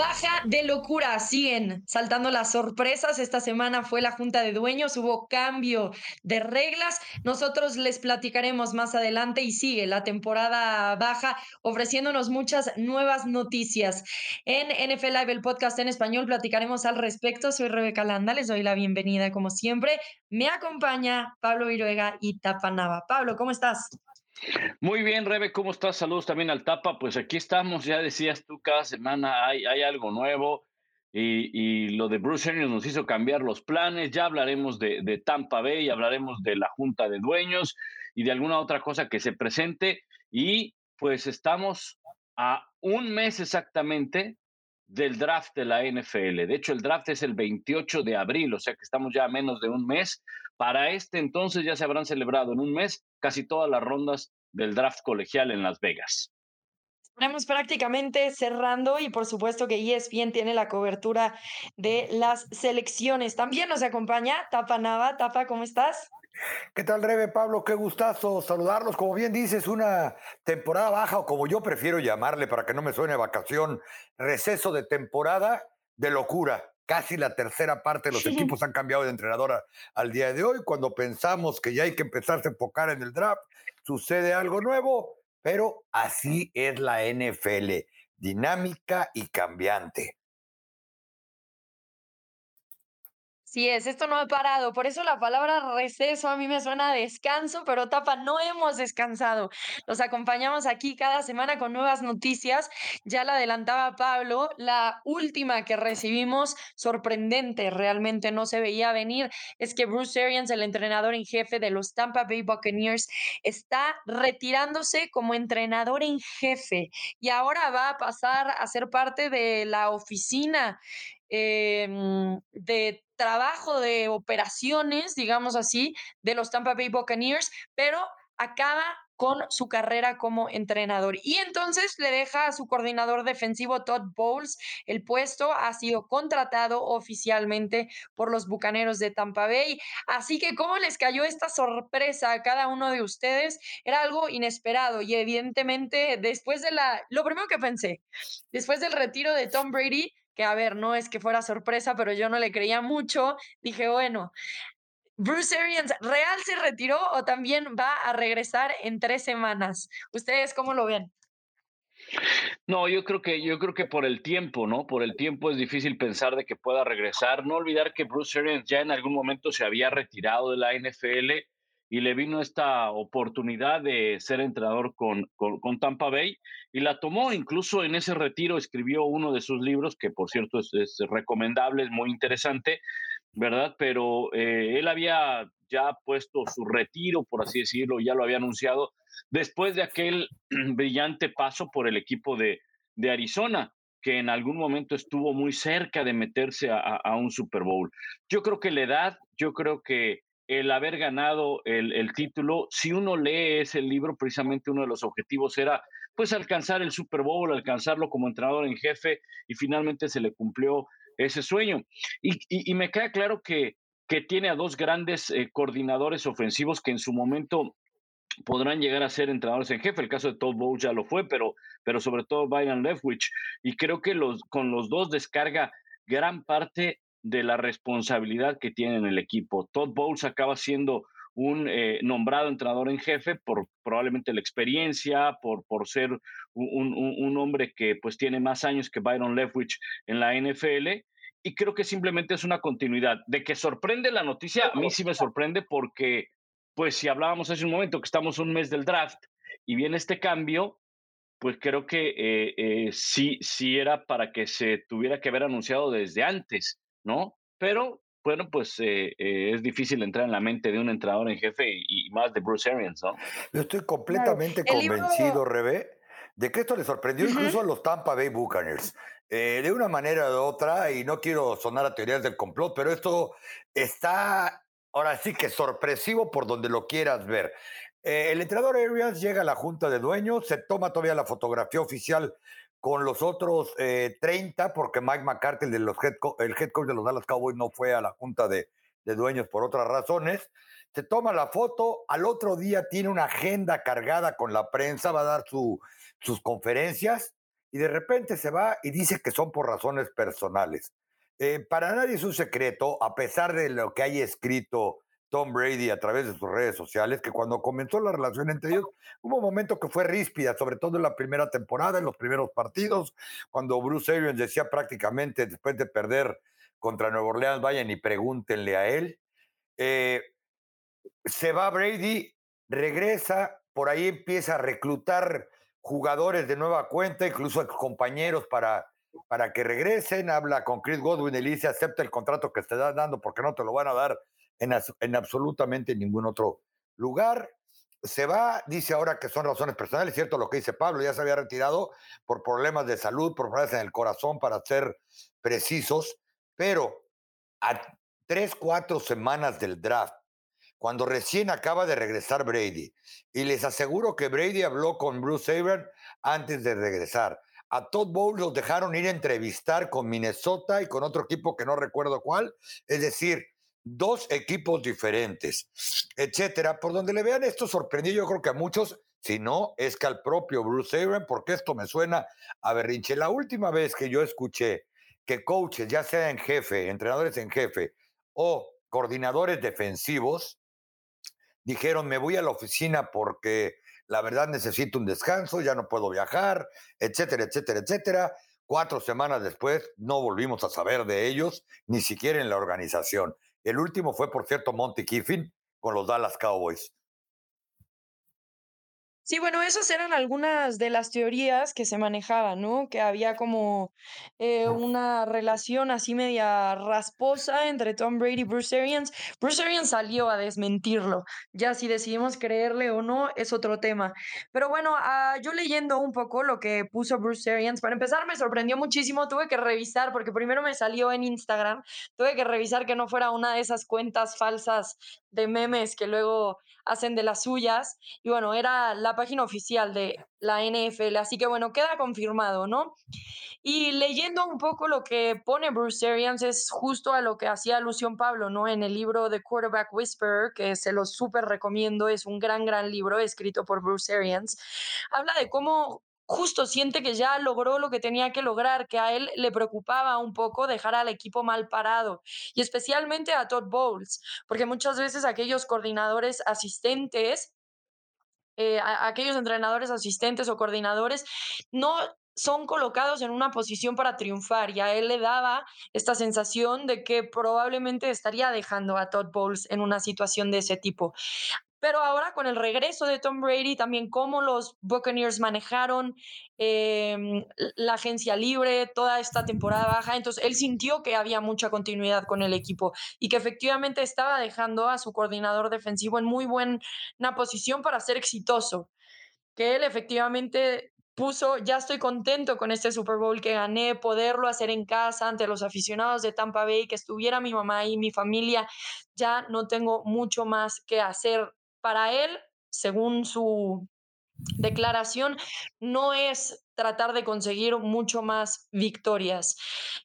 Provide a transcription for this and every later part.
Baja de locura, siguen saltando las sorpresas. Esta semana fue la Junta de Dueños, hubo cambio de reglas. Nosotros les platicaremos más adelante y sigue la temporada baja ofreciéndonos muchas nuevas noticias. En NFL Live, el podcast en español, platicaremos al respecto. Soy Rebeca Landa, les doy la bienvenida como siempre. Me acompaña Pablo Viruega y Tapanava. Pablo, ¿cómo estás? Muy bien, Rebe, ¿cómo estás? Saludos también al Tapa. Pues aquí estamos, ya decías tú, cada semana hay, algo nuevo y, lo de Bruce Arians nos hizo cambiar los planes. Ya hablaremos de, de Tampa Bay, hablaremos de la Junta de Dueños y de alguna otra cosa que se presente. Y pues estamos a un mes exactamente del draft de la NFL. De hecho, el draft es el 28 de abril, o sea que estamos ya a menos de un mes. Para este entonces ya se habrán celebrado en un mes casi todas las rondas del draft colegial en Las Vegas. Estamos prácticamente cerrando y por supuesto que ESPN tiene la cobertura de las selecciones. También nos acompaña Tapa Nava. Tapa, ¿cómo estás? ¿Qué tal, Rebe Pablo? Qué gustazo saludarlos. Como bien dices, una temporada baja, o como yo prefiero llamarle para que no me suene vacación, receso de temporada de locura. Casi la tercera parte de los equipos han cambiado de entrenadora al día de hoy. Cuando pensamos que ya hay que empezarse a enfocar en el draft, sucede algo nuevo, pero así es la NFL, dinámica y cambiante. Sí es, esto no ha parado. Por eso la palabra receso a mí me suena descanso, pero Tapa, no hemos descansado. Los acompañamos aquí cada semana con nuevas noticias. Ya la adelantaba Pablo, la última que recibimos, sorprendente, realmente no se veía venir, es que Bruce Arians, el entrenador en jefe de los Tampa Bay Buccaneers, está retirándose como entrenador en jefe y ahora va a pasar a ser parte de la oficina Em, de trabajo de operaciones, digamos así, de los Tampa Bay Buccaneers, pero acaba con su carrera como entrenador. Y entonces le deja a su coordinador defensivo Todd Bowles el puesto, ha sido contratado oficialmente por los Bucaneros de Tampa Bay. Así que cómo les cayó esta sorpresa a cada uno de ustedes, era algo inesperado y evidentemente después de la, lo primero que pensé, después del retiro de Tom Brady, a ver, no es que fuera sorpresa, pero yo no le creía mucho, dije, bueno, Bruce Arians, ¿real se retiró o también va a regresar en tres semanas? ¿Ustedes cómo lo ven? No, yo creo que yo creo que por el tiempo, ¿no? Por el tiempo es difícil pensar de que pueda regresar. No olvidar que Bruce Arians ya en algún momento se había retirado de la NFL y le vino esta oportunidad de ser entrenador con, con, Tampa Bay y la tomó. Incluso en ese retiro escribió uno de sus libros, que por cierto es, recomendable, es muy interesante, ¿verdad? Pero eh, él había ya puesto su retiro, por así decirlo, ya lo había anunciado, después de aquel brillante paso por el equipo de, de Arizona que en algún momento estuvo muy cerca de meterse a, a, un Super Bowl. Yo creo que la edad, yo creo que el haber ganado el, título, si uno lee ese libro, precisamente uno de los objetivos era pues alcanzar el Super Bowl, alcanzarlo como entrenador en jefe y finalmente se le cumplió ese sueño. Y, me queda claro que, que, tiene a dos grandes eh, coordinadores ofensivos que en su momento podrán llegar a ser entrenadores en jefe. El caso de Todd Bowles ya lo fue, pero, pero sobre todo Byron Leftwich. Y creo que los, con los dos descarga gran parte de la responsabilidad que tiene en el equipo. Todd Bowles acaba siendo un eh, nombrado entrenador en jefe por probablemente la experiencia, por, por ser un, hombre que pues tiene más años que Byron Leftwich en la NFL. Y creo que simplemente es una continuidad. De que sorprende la noticia, a mí sí me sorprende porque, pues si hablábamos hace un momento que estamos un mes del draft y viene este cambio, pues creo que eh, eh, sí, sí era para que se tuviera que haber anunciado desde antes. ¿No? Pero bueno, pues eh, eh, es difícil entrar en la mente de un entrenador en jefe y, más de Bruce Arians, ¿no? Yo estoy completamente convencido, Rebe, de que esto le sorprendió incluso a los Tampa Bay Buccaneers. Eh, de una manera u otra, y no quiero sonar a teorías del complot, pero esto está ahora sí que sorpresivo por donde lo quieras ver. el entrenador Arians llega a la junta de dueños, se toma todavía la fotografía oficial con los otros 30, eh, porque Mike McCarthy, el, head, coach de los Dallas Cowboys, no fue a la junta de, dueños por otras razones. Se toma la foto, al otro día tiene una agenda cargada con la prensa, va a dar sus conferencias y de repente se va y dice que son por razones personales. Eh, para nadie es un secreto, a pesar de lo que haya escrito Tom Brady a través de sus redes sociales, que cuando comenzó la relación entre ellos, hubo un momento que fue ríspida, sobre todo en la primera temporada, en los primeros partidos, cuando Bruce Arians decía prácticamente después de perder contra Nueva Orleans, vayan y pregúntenle a él. Eh, se va Brady, regresa, por ahí empieza a reclutar jugadores de nueva cuenta, incluso compañeros para, para que regresen, habla con Chris Godwin y le dice acepta el contrato que te están dando porque no te lo van a dar en, en absolutamente ningún otro lugar. Se va, dice ahora que son razones personales, cierto lo que dice Pablo, ya se había retirado por problemas de salud, por problemas en el corazón, para ser precisos, pero a tres, cuatro semanas del draft, cuando recién acaba de regresar Brady, y les aseguro que Brady habló con Bruce Arians antes de regresar. A Todd Bowles los dejaron ir a entrevistar con Minnesota y con otro equipo que no recuerdo cuál. Es decir, dos equipos diferentes, etcétera. Por donde le vean esto sorprendió, yo creo que a muchos, si no, es que al propio Bruce Aaron, porque esto me suena a berrinche. La última vez que yo escuché que coaches, ya sea en jefe, entrenadores en jefe o coordinadores defensivos, dijeron, me voy a la oficina porque la verdad necesito un descanso, ya no puedo viajar, etcétera, etcétera, etcétera. Cuatro semanas después no volvimos a saber de ellos, ni siquiera en la organización. El último fue, por cierto, Monty Kiffin con los Dallas Cowboys. Sí, bueno, esas eran algunas de las teorías que se manejaban, ¿no? Que había como eh, una relación así media rasposa entre Tom Brady y Bruce Arians. Bruce Arians salió a desmentirlo. Ya si decidimos creerle o no es otro tema. Pero bueno, ah, yo leyendo un poco lo que puso Bruce Arians, para empezar me sorprendió muchísimo. Tuve que revisar, porque primero me salió en Instagram, tuve que revisar que no fuera una de esas cuentas falsas de memes que luego hacen de las suyas. Y bueno, era la página oficial de la NFL. Así que bueno, queda confirmado, ¿no? Y leyendo un poco lo que pone Bruce Arians es justo a lo que hacía alusión Pablo, ¿no? En el libro The Quarterback Whisperer, que se lo súper recomiendo, es un gran, gran libro escrito por Bruce Arians. Habla de cómo justo siente que ya logró lo que tenía que lograr, que a él le preocupaba un poco dejar al equipo mal parado y especialmente a Todd Bowles, porque muchas veces aquellos coordinadores asistentes, eh, aquellos entrenadores asistentes o coordinadores no son colocados en una posición para triunfar y a él le daba esta sensación de que probablemente estaría dejando a Todd Bowles en una situación de ese tipo. Pero ahora con el regreso de Tom Brady, también cómo los Buccaneers manejaron em, la agencia libre toda esta temporada baja, entonces él sintió que había mucha continuidad con el equipo y que efectivamente estaba dejando a su coordinador defensivo en muy buena posición para ser exitoso, que él efectivamente puso, ya estoy contento con este Super Bowl que gané, poderlo hacer en casa ante los aficionados de Tampa Bay, que estuviera mi mamá y mi familia, ya no tengo mucho más que hacer para él, según su declaración, no es tratar de conseguir mucho más victorias.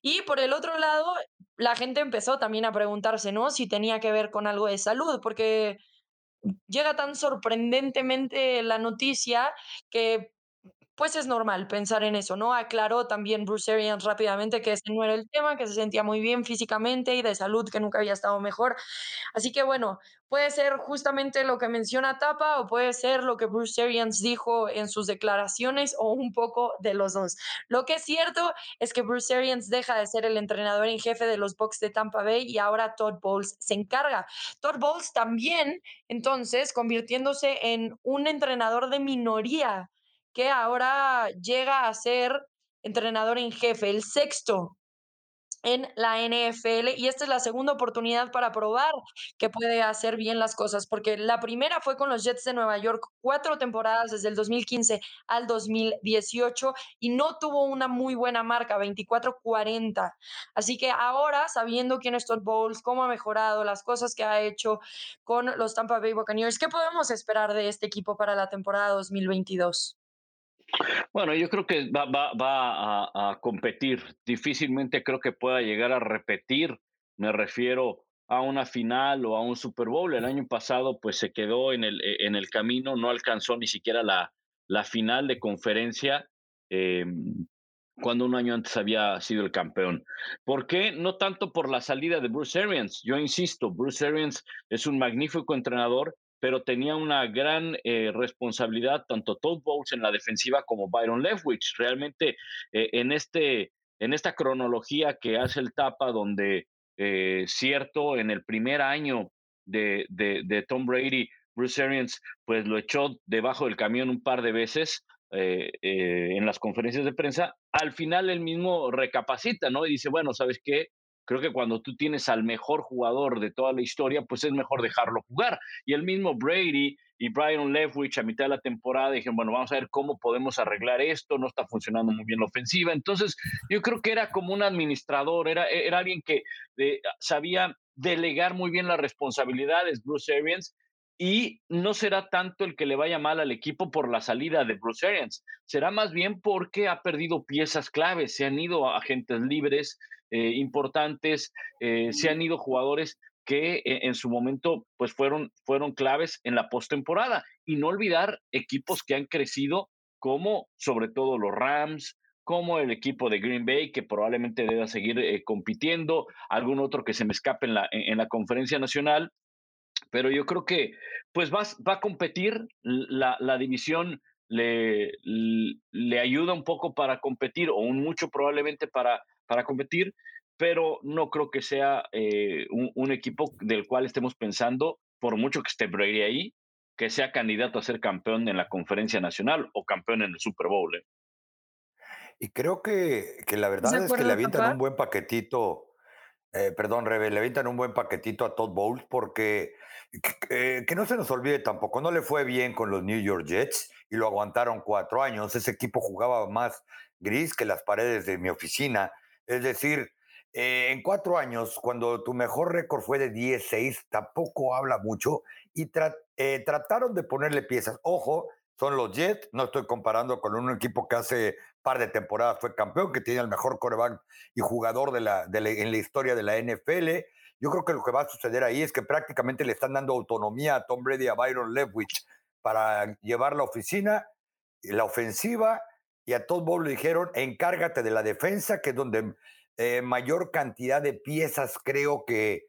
Y por el otro lado, la gente empezó también a preguntarse, ¿no? Si tenía que ver con algo de salud, porque llega tan sorprendentemente la noticia que pues es normal pensar en eso, ¿no? Aclaró también Bruce Arians rápidamente que ese no era el tema, que se sentía muy bien físicamente y de salud, que nunca había estado mejor. Así que bueno, puede ser justamente lo que menciona Tapa o puede ser lo que Bruce Arians dijo en sus declaraciones o un poco de los dos. Lo que es cierto es que Bruce Arians deja de ser el entrenador en jefe de los Bucks de Tampa Bay y ahora Todd Bowles se encarga. Todd Bowles también, entonces, convirtiéndose en un entrenador de minoría que ahora llega a ser entrenador en jefe, el sexto en la NFL y esta es la segunda oportunidad para probar que puede hacer bien las cosas, porque la primera fue con los Jets de Nueva York, cuatro temporadas desde el 2015 al 2018 y no tuvo una muy buena marca, 24-40. Así que ahora, sabiendo quién es Todd Bowles, cómo ha mejorado, las cosas que ha hecho con los Tampa Bay Buccaneers, ¿qué podemos esperar de este equipo para la temporada 2022? Bueno, yo creo que va, a, competir. Difícilmente creo que pueda llegar a repetir. Me refiero a una final o a un Super Bowl. El año pasado, pues se quedó en el, e, el camino, no alcanzó ni siquiera la, la final de conferencia. Eh, cuando un año antes había sido el campeón. ¿Por qué? No tanto por la salida de Bruce Arians. Yo insisto, Bruce Arians es un magnífico entrenador, pero tenía una gran eh, responsabilidad tanto Todd Bowles en la defensiva como Byron Leftwich. Realmente eh, en, este, en esta cronología que hace el Tapa, donde eh, cierto, en el primer año de, de, Tom Brady, Bruce Arians pues lo echó debajo del camión un par de veces, eh, eh, en las conferencias de prensa, al final él mismo recapacita, ¿no? Y dice, bueno, ¿sabes qué? Creo que cuando tú tienes al mejor jugador de toda la historia, pues es mejor dejarlo jugar. Y el mismo Brady y Brian Leftwich a mitad de la temporada dijeron, bueno, vamos a ver cómo podemos arreglar esto, no está funcionando muy bien la ofensiva. Entonces, yo creo que era como un administrador, era, era alguien que eh, sabía delegar muy bien las responsabilidades, Bruce Arians, y no será tanto el que le vaya mal al equipo por la salida de Bruce Arians, será más bien porque ha perdido piezas claves, se han ido agentes libres eh, importantes, eh, se han ido jugadores que eh, en su momento pues fueron, fueron claves en la postemporada. Y no olvidar equipos que han crecido como sobre todo los Rams, como el equipo de Green Bay, que probablemente deba seguir compitiendo, algún otro que se me escape en la, en la conferencia nacional, pero yo creo que pues va, va a competir, la, la división le, le ayuda un poco para competir o un mucho probablemente para, para competir, pero no creo que sea eh, un, equipo del cual estemos pensando, por mucho que esté Brady ahí, que sea candidato a ser campeón en la conferencia nacional o campeón en el Super Bowl. ¿eh? Y creo que, que la verdad es que le avientan un buen paquetito eh, perdón, Rebe, le avientan un buen paquetito a Todd Bowles porque eh, que no se nos olvide tampoco, no le fue bien con los New York Jets y lo aguantaron cuatro años. Ese equipo jugaba más gris que las paredes de mi oficina. Es decir, eh, en cuatro años, cuando tu mejor récord fue de 10-6, tampoco habla mucho y trataron de ponerle piezas. Ojo, son los Jets. No estoy comparando con un equipo que hace par de temporadas fue campeón, que tiene el mejor coreback y jugador de la, en la historia de la NFL. Yo creo que lo que va a suceder ahí es que prácticamente le están dando autonomía a Tom Brady, a Byron Leftwich para llevar la oficina, la ofensiva, y a Todd Bowles le dijeron, encárgate de la defensa, que es donde eh, mayor cantidad de piezas creo que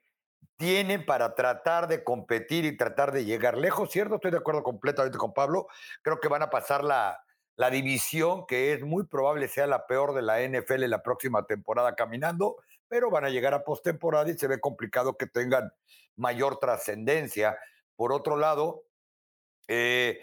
tienen para tratar de competir y tratar de llegar lejos, ¿cierto? Estoy de acuerdo completamente con Pablo. Creo que van a pasar la, la división, que es muy probable sea la peor de la NFL la próxima temporada caminando, pero van a llegar a postemporada y se ve complicado que tengan mayor trascendencia. Por otro lado, eh,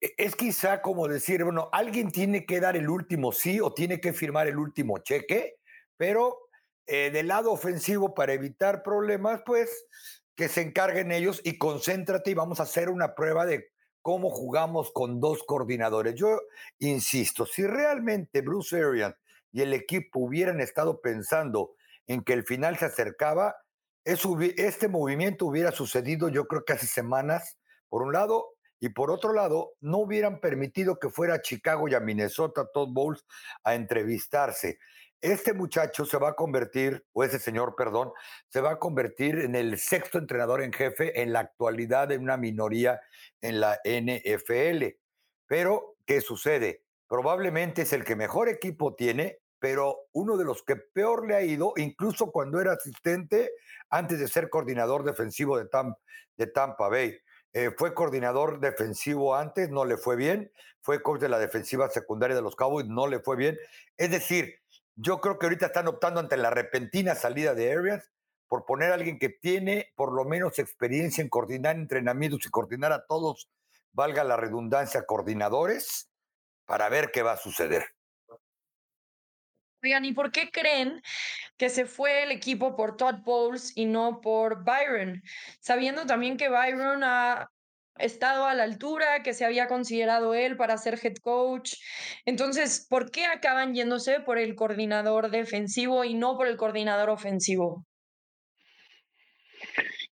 es quizá como decir, bueno, alguien tiene que dar el último sí o tiene que firmar el último cheque, pero eh, del lado ofensivo para evitar problemas, pues que se encarguen ellos y concéntrate y vamos a hacer una prueba de cómo jugamos con dos coordinadores. Yo insisto, si realmente Bruce Arians y el equipo hubieran estado pensando en que el final se acercaba, este movimiento hubiera sucedido yo creo que hace semanas, por un lado, y por otro lado, no hubieran permitido que fuera a Chicago y a Minnesota Todd Bowles a entrevistarse. Este muchacho se va a convertir, o ese señor, perdón, se va a convertir en el sexto entrenador en jefe en la actualidad de una minoría en la NFL. Pero, ¿qué sucede? Probablemente es el que mejor equipo tiene, pero uno de los que peor le ha ido, incluso cuando era asistente antes de ser coordinador defensivo de, de Tampa Bay. Eh, fue coordinador defensivo antes, no le fue bien. Fue coach de la defensiva secundaria de los Cowboys, no le fue bien. Es decir, yo creo que ahorita están optando ante la repentina salida de Arians por poner a alguien que tiene por lo menos experiencia en coordinar entrenamientos y coordinar a todos, valga la redundancia, coordinadores, para ver qué va a suceder. Oigan, ¿y por qué creen que se fue el equipo por Todd Bowles y no por Byron? Sabiendo también que Byron ha estado a la altura que se había considerado él para ser head coach. Entonces, ¿por qué acaban yéndose por el coordinador defensivo y no por el coordinador ofensivo?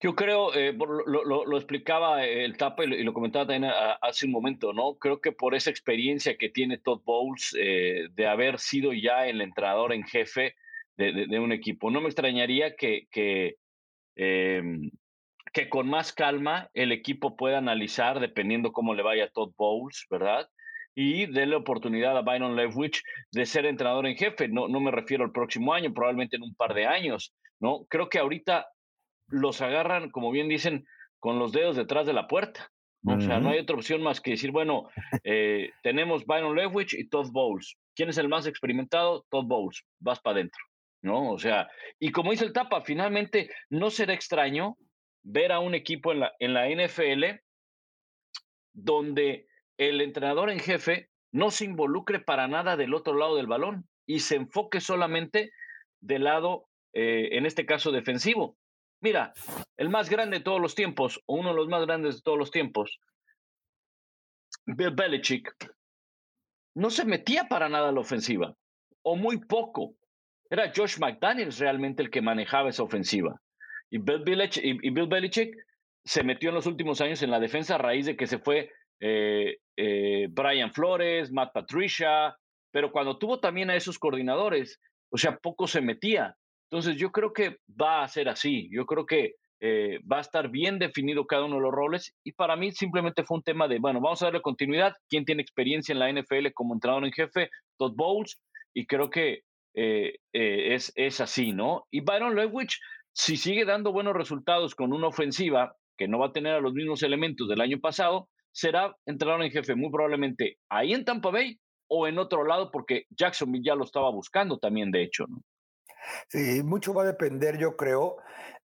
Yo creo, eh, lo, explicaba el Tapa y lo, comentaba también hace un momento, ¿no? Creo que por esa experiencia que tiene Todd Bowles eh, de haber sido ya el entrenador en jefe de, un equipo, no me extrañaría que, em, que con más calma el equipo pueda analizar, dependiendo cómo le vaya Todd Bowles, ¿verdad? y déle oportunidad a Byron Leftwich de ser entrenador en jefe. No, no me refiero al próximo año, probablemente en un par de años, ¿no? Creo que ahorita los agarran, como bien dicen, con los dedos detrás de la puerta. O sea, no hay otra opción más que decir, bueno, eh, tenemos Byron Leftwich y Todd Bowles. ¿Quién es el más experimentado? Todd Bowles. Vas para adentro, ¿no? O sea, y como dice el Tapa, finalmente no será extraño ver a un equipo en la, en la NFL donde el entrenador en jefe no se involucre para nada del otro lado del balón y se enfoque solamente del lado, eh, en este caso, defensivo. Mira, el más grande de todos los tiempos, o uno de los más grandes de todos los tiempos, Bill Belichick, no se metía para nada a la ofensiva, o muy poco. Era Josh McDaniels realmente el que manejaba esa ofensiva. Y Bill, Belichick, se metió en los últimos años en la defensa a raíz de que se fue eh, eh, Brian Flores, Matt Patricia, pero cuando tuvo también a esos coordinadores, o sea, poco se metía. Entonces yo creo que va a ser así, yo creo que eh, va a estar bien definido cada uno de los roles y para mí simplemente fue un tema de, bueno, vamos a darle continuidad, quién tiene experiencia en la NFL como entrenador en jefe, Todd Bowles, y creo que es, es así, ¿no? Y Byron Lewich, si sigue dando buenos resultados con una ofensiva que no va a tener a los mismos elementos del año pasado, será entrenador en jefe muy probablemente ahí en Tampa Bay o en otro lado, porque Jacksonville ya lo estaba buscando también, de hecho, ¿no? Sí, mucho va a depender, yo creo,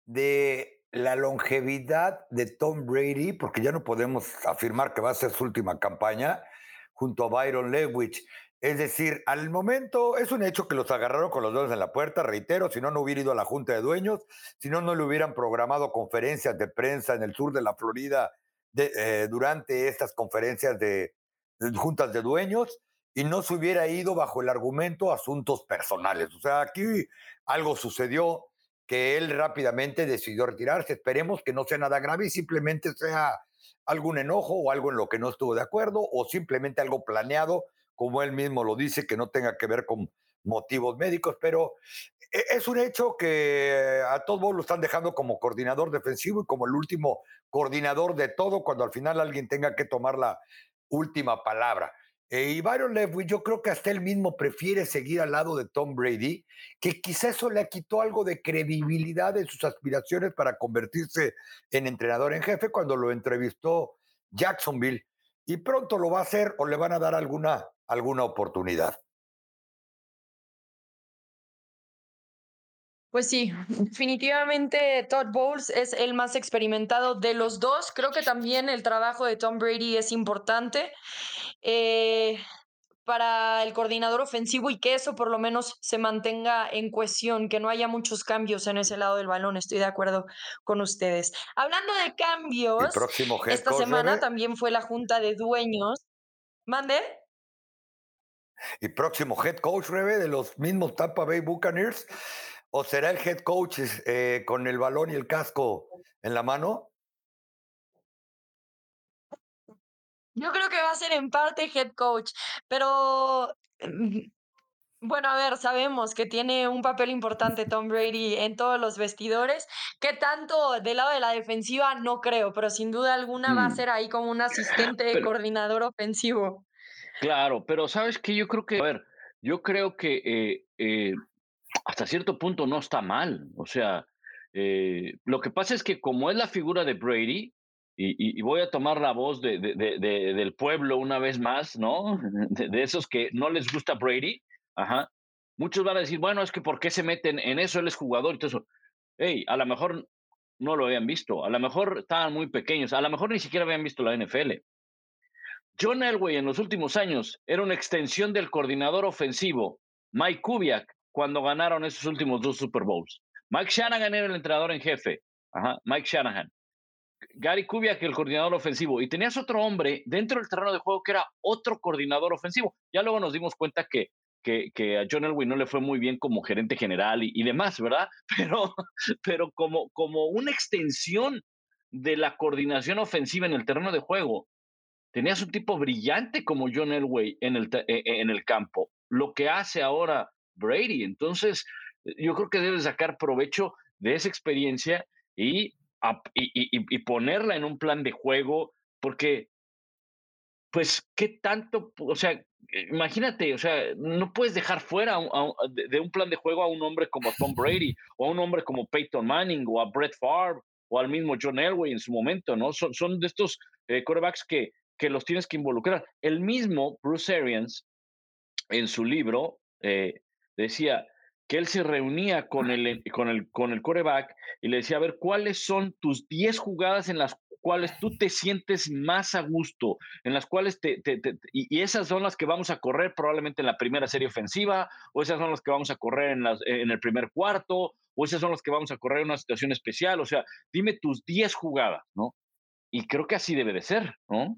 de la longevidad de Tom Brady, porque ya no podemos afirmar que va a ser su última campaña, junto a Byron Lewis. Es decir, al momento es un hecho que los agarraron con los dedos en la puerta, reitero, si no, no hubiera ido a la Junta de Dueños, si no, no le hubieran programado conferencias de prensa en el sur de la Florida eh, durante estas conferencias de, juntas de dueños y no se hubiera ido bajo el argumento asuntos personales. O sea, aquí algo sucedió que él rápidamente decidió retirarse. Esperemos que no sea nada grave y simplemente sea algún enojo o algo en lo que no estuvo de acuerdo o simplemente algo planeado, como él mismo lo dice, que no tenga que ver con motivos médicos, pero e, es un hecho que a todos lo están dejando como coordinador defensivo y como el último coordinador de todo cuando al final alguien tenga que tomar la última palabra. Eh, y Byron Leftwich, yo creo que hasta él mismo prefiere seguir al lado de Tom Brady, que quizá eso le quitó algo de credibilidad en sus aspiraciones para convertirse en entrenador en jefe cuando lo entrevistó Jacksonville. Y pronto lo va a hacer o le van a dar alguna, alguna oportunidad. Pues sí, definitivamente Todd Bowles es el más experimentado de los dos. Creo que también el trabajo de Tom Brady es importante eh, para el coordinador ofensivo y que eso por lo menos se mantenga en cuestión, que no haya muchos cambios en ese lado del balón. Estoy de acuerdo con ustedes. Hablando de cambios, esta semana también fue la junta de dueños. ¿Mande? Y próximo head coach, Rebe, de los mismos Tampa Bay Buccaneers ¿O será el head coach eh, con el balón y el casco en la mano? Yo creo que va a ser en parte head coach, pero mm, bueno, a ver, sabemos que tiene un papel importante Tom Brady en todos los vestidores. Que tanto del lado de la defensiva no creo, pero sin duda alguna va a mm. ser ahí como un asistente coordinador ofensivo. Claro, pero sabes que yo creo que, a ver, yo creo que eh, eh, hasta cierto punto no está mal. O sea, eh, lo que pasa es que como es la figura de Brady, y, voy a tomar la voz de, del pueblo una vez más, ¿no? De, esos que no les gusta Brady, ajá. Muchos van a decir, bueno, es que ¿por qué se meten en eso? Él es jugador y todo eso. Hey, a lo mejor no lo habían visto, a lo mejor estaban muy pequeños, a lo mejor ni siquiera habían visto la NFL. John Elway en los últimos años era una extensión del coordinador ofensivo, Mike Kubiak, cuando ganaron esos últimos dos Super Bowls. Mike Shanahan era el entrenador en jefe. Ajá, Mike Shanahan. Gary Kubiak, el coordinador ofensivo. Y tenías otro hombre dentro del terreno de juego que era otro coordinador ofensivo. Ya luego nos dimos cuenta que, que, que a John Elway no le fue muy bien como gerente general y, demás, ¿verdad? Pero, pero como, como una extensión de la coordinación ofensiva en el terreno de juego, tenías un tipo brillante como John Elway en el, e, e, en el campo. Lo que hace ahora Brady. Entonces, yo creo que debe sacar provecho de esa experiencia y, y, ponerla en un plan de juego, porque pues, ¿qué tanto? O sea, imagínate, o sea, no puedes dejar fuera de, un plan de juego a un hombre como Tom Brady, o a un hombre como Peyton Manning, o a Brett Favre, o al mismo John Elway en su momento, ¿no? Son, son de estos eh, quarterbacks que, que los tienes que involucrar. El mismo Bruce Arians, en su libro, eh, decía que él se reunía con el, con, el, con el coreback y le decía, a ver, ¿cuáles son tus 10 jugadas en las cuales tú te sientes más a gusto, en las cuales te, y, esas son las que vamos a correr probablemente en la primera serie ofensiva, o esas son las que vamos a correr en, las, en el primer cuarto, o esas son las que vamos a correr en una situación especial, o sea, dime tus 10 jugadas, ¿no? Y creo que así debe de ser, ¿no?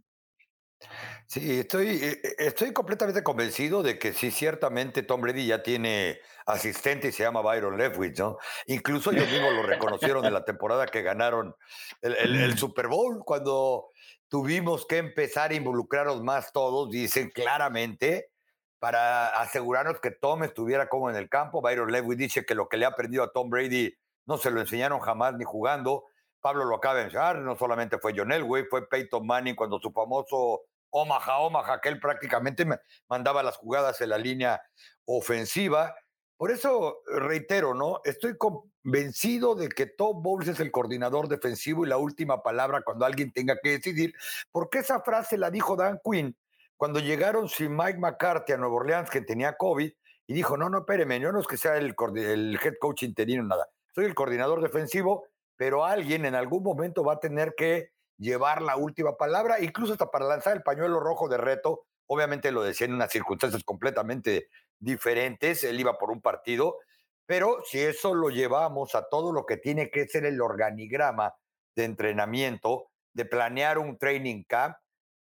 Sí, estoy, eh, eh, estoy completamente convencido de que sí, ciertamente Tom Brady ya tiene asistente y se llama Byron Leftwich, ¿no? Incluso ellos mismos lo reconocieron en la temporada que ganaron el, Super Bowl, cuando tuvimos que empezar a involucrarnos más todos, dicen claramente, para asegurarnos que Tom estuviera como en el campo. Byron Leftwich dice que lo que le ha aprendido a Tom Brady no se lo enseñaron jamás ni jugando. Pablo lo acaba de mencionar, no solamente fue John Elway, fue Peyton Manning cuando su famoso Omaha, Omaha, que él prácticamente mandaba las jugadas en la línea ofensiva. Por eso reitero, ¿no? Estoy convencido de que Tom Bowles es el coordinador defensivo y la última palabra cuando alguien tenga que decidir, porque esa frase la dijo Dan Quinn cuando llegaron sin Mike McCarthy a Nueva Orleans, que tenía COVID, y dijo, no, no, espéreme, yo no es que sea el, el head coach interino, nada. Soy el coordinador defensivo, pero alguien en algún momento va a tener que llevar la última palabra, incluso hasta para lanzar el pañuelo rojo de reto. Obviamente lo decía en unas circunstancias completamente diferentes, él iba por un partido, pero si eso lo llevamos a todo lo que tiene que ser el organigrama de entrenamiento, de planear un training camp,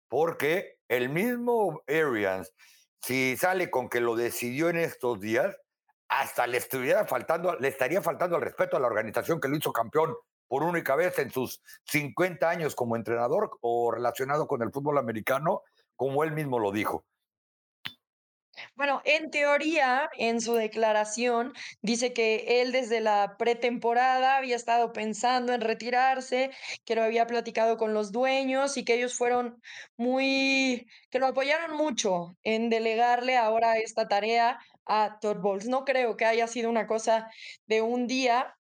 porque el mismo Arians, si sale con que lo decidió en estos días, hasta le estuviera faltando, le estaría faltando el respeto a la organización que lo hizo campeón por única vez en sus 50 años como entrenador o relacionado con el fútbol americano, como él mismo lo dijo. Bueno, en teoría, en su declaración, dice que él desde la pretemporada había estado pensando en retirarse, que lo había platicado con los dueños y que ellos fueron muy, que lo apoyaron mucho en delegarle ahora esta tarea a Todd. No creo que haya sido una cosa de un día,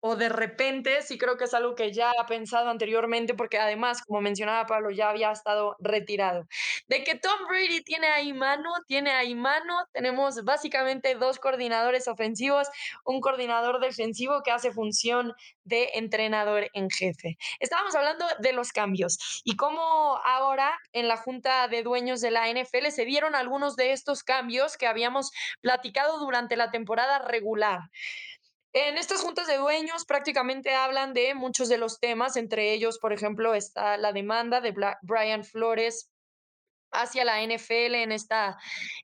o de repente, sí creo que es algo que ya ha pensado anteriormente, porque además, como mencionaba Pablo, ya había estado retirado. De que Tom Brady tiene ahí mano, tiene ahí mano, tenemos básicamente dos coordinadores ofensivos, un coordinador defensivo que hace función de entrenador en jefe. Estábamos hablando de los cambios y cómo ahora en la Junta de Dueños de la NFL se dieron algunos de estos cambios que habíamos platicado durante la temporada regular. En estas juntas de dueños prácticamente hablan de muchos de los temas, entre ellos, por ejemplo, está la demanda de Brian Flores hacia la NFL en esta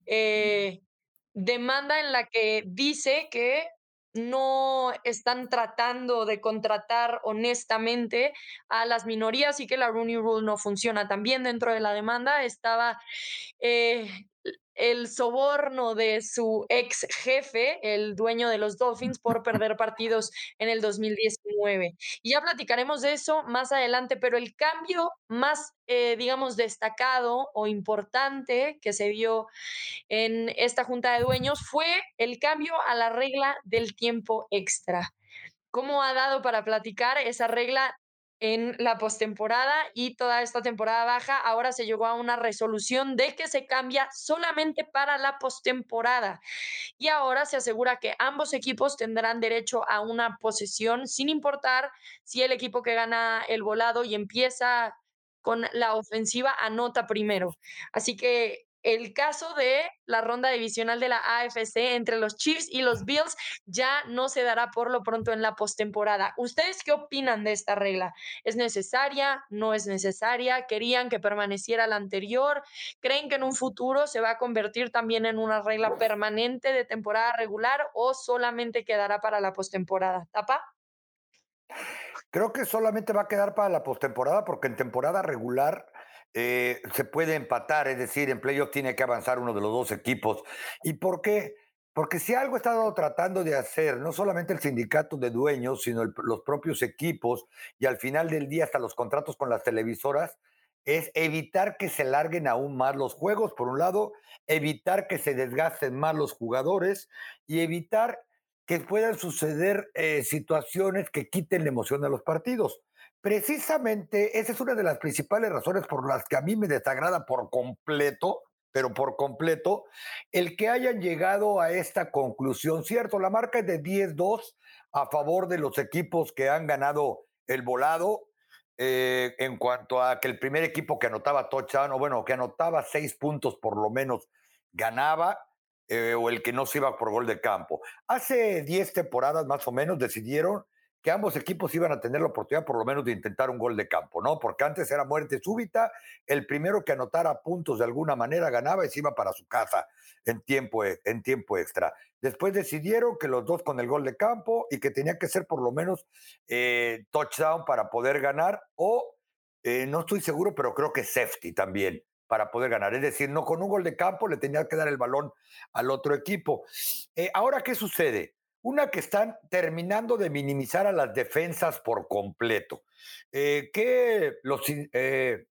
eh, demanda en la que dice que no están tratando de contratar honestamente a las minorías y que la Rooney Rule no funciona. También dentro de la demanda estaba eh, el soborno de su ex jefe, el dueño de los Dolphins, por perder partidos en el 2019. Y ya platicaremos de eso más adelante, pero el cambio más, eh, digamos, destacado o importante que se vio en esta junta de dueños fue el cambio a la regla del tiempo extra. ¿Cómo ha dado para platicar esa regla en la postemporada y toda esta temporada baja, ahora se llegó a una resolución de que se cambia solamente para la postemporada. Y ahora se asegura que ambos equipos tendrán derecho a una posesión sin importar si el equipo que gana el volado y empieza con la ofensiva anota primero. Así que el caso de la ronda divisional de la AFC entre los Chiefs y los Bills ya no se dará por lo pronto en la postemporada. ¿Ustedes qué opinan de esta regla? ¿Es necesaria? ¿No es necesaria? ¿Querían que permaneciera la anterior? ¿Creen que en un futuro se va a convertir también en una regla permanente de temporada regular o solamente quedará para la postemporada? ¿Tapa? Creo que solamente va a quedar para la postemporada porque en temporada regular eh, se puede empatar, es decir, en playoff tiene que avanzar uno de los dos equipos. ¿Y por qué? Porque si algo está tratando de hacer, no solamente el sindicato de dueños, sino los propios equipos y al final del día hasta los contratos con las televisoras, es evitar que se larguen aún más los juegos, por un lado, evitar que se desgasten más los jugadores y evitar que puedan suceder eh, situaciones que quiten la emoción a los partidos. Precisamente esa es una de las principales razones por las que a mí me desagrada por completo, pero por completo, el que hayan llegado a esta conclusión. Cierto, la marca es de 10-2 a favor de los equipos que han ganado el volado. Eh, en cuanto a que el primer equipo que anotaba touchdown, o bueno, que anotaba seis puntos por lo menos, ganaba, eh, o el que no se iba por gol de campo. Hace 10 temporadas más o menos decidieron que ambos equipos iban a tener la oportunidad por lo menos de intentar un gol de campo, ¿no? Porque antes era muerte súbita, el primero que anotara puntos de alguna manera ganaba y se iba para su casa en tiempo, e, en tiempo extra. Después decidieron que los dos con el gol de campo y que tenía que ser por lo menos eh, touchdown para poder ganar o, eh, no estoy seguro, pero creo que safety también para poder ganar. Es decir, no con un gol de campo le tenía que dar el balón al otro equipo. Eh, ahora, ¿qué sucede? Una que están terminando de minimizar a las defensas por completo. Eh, que los, eh,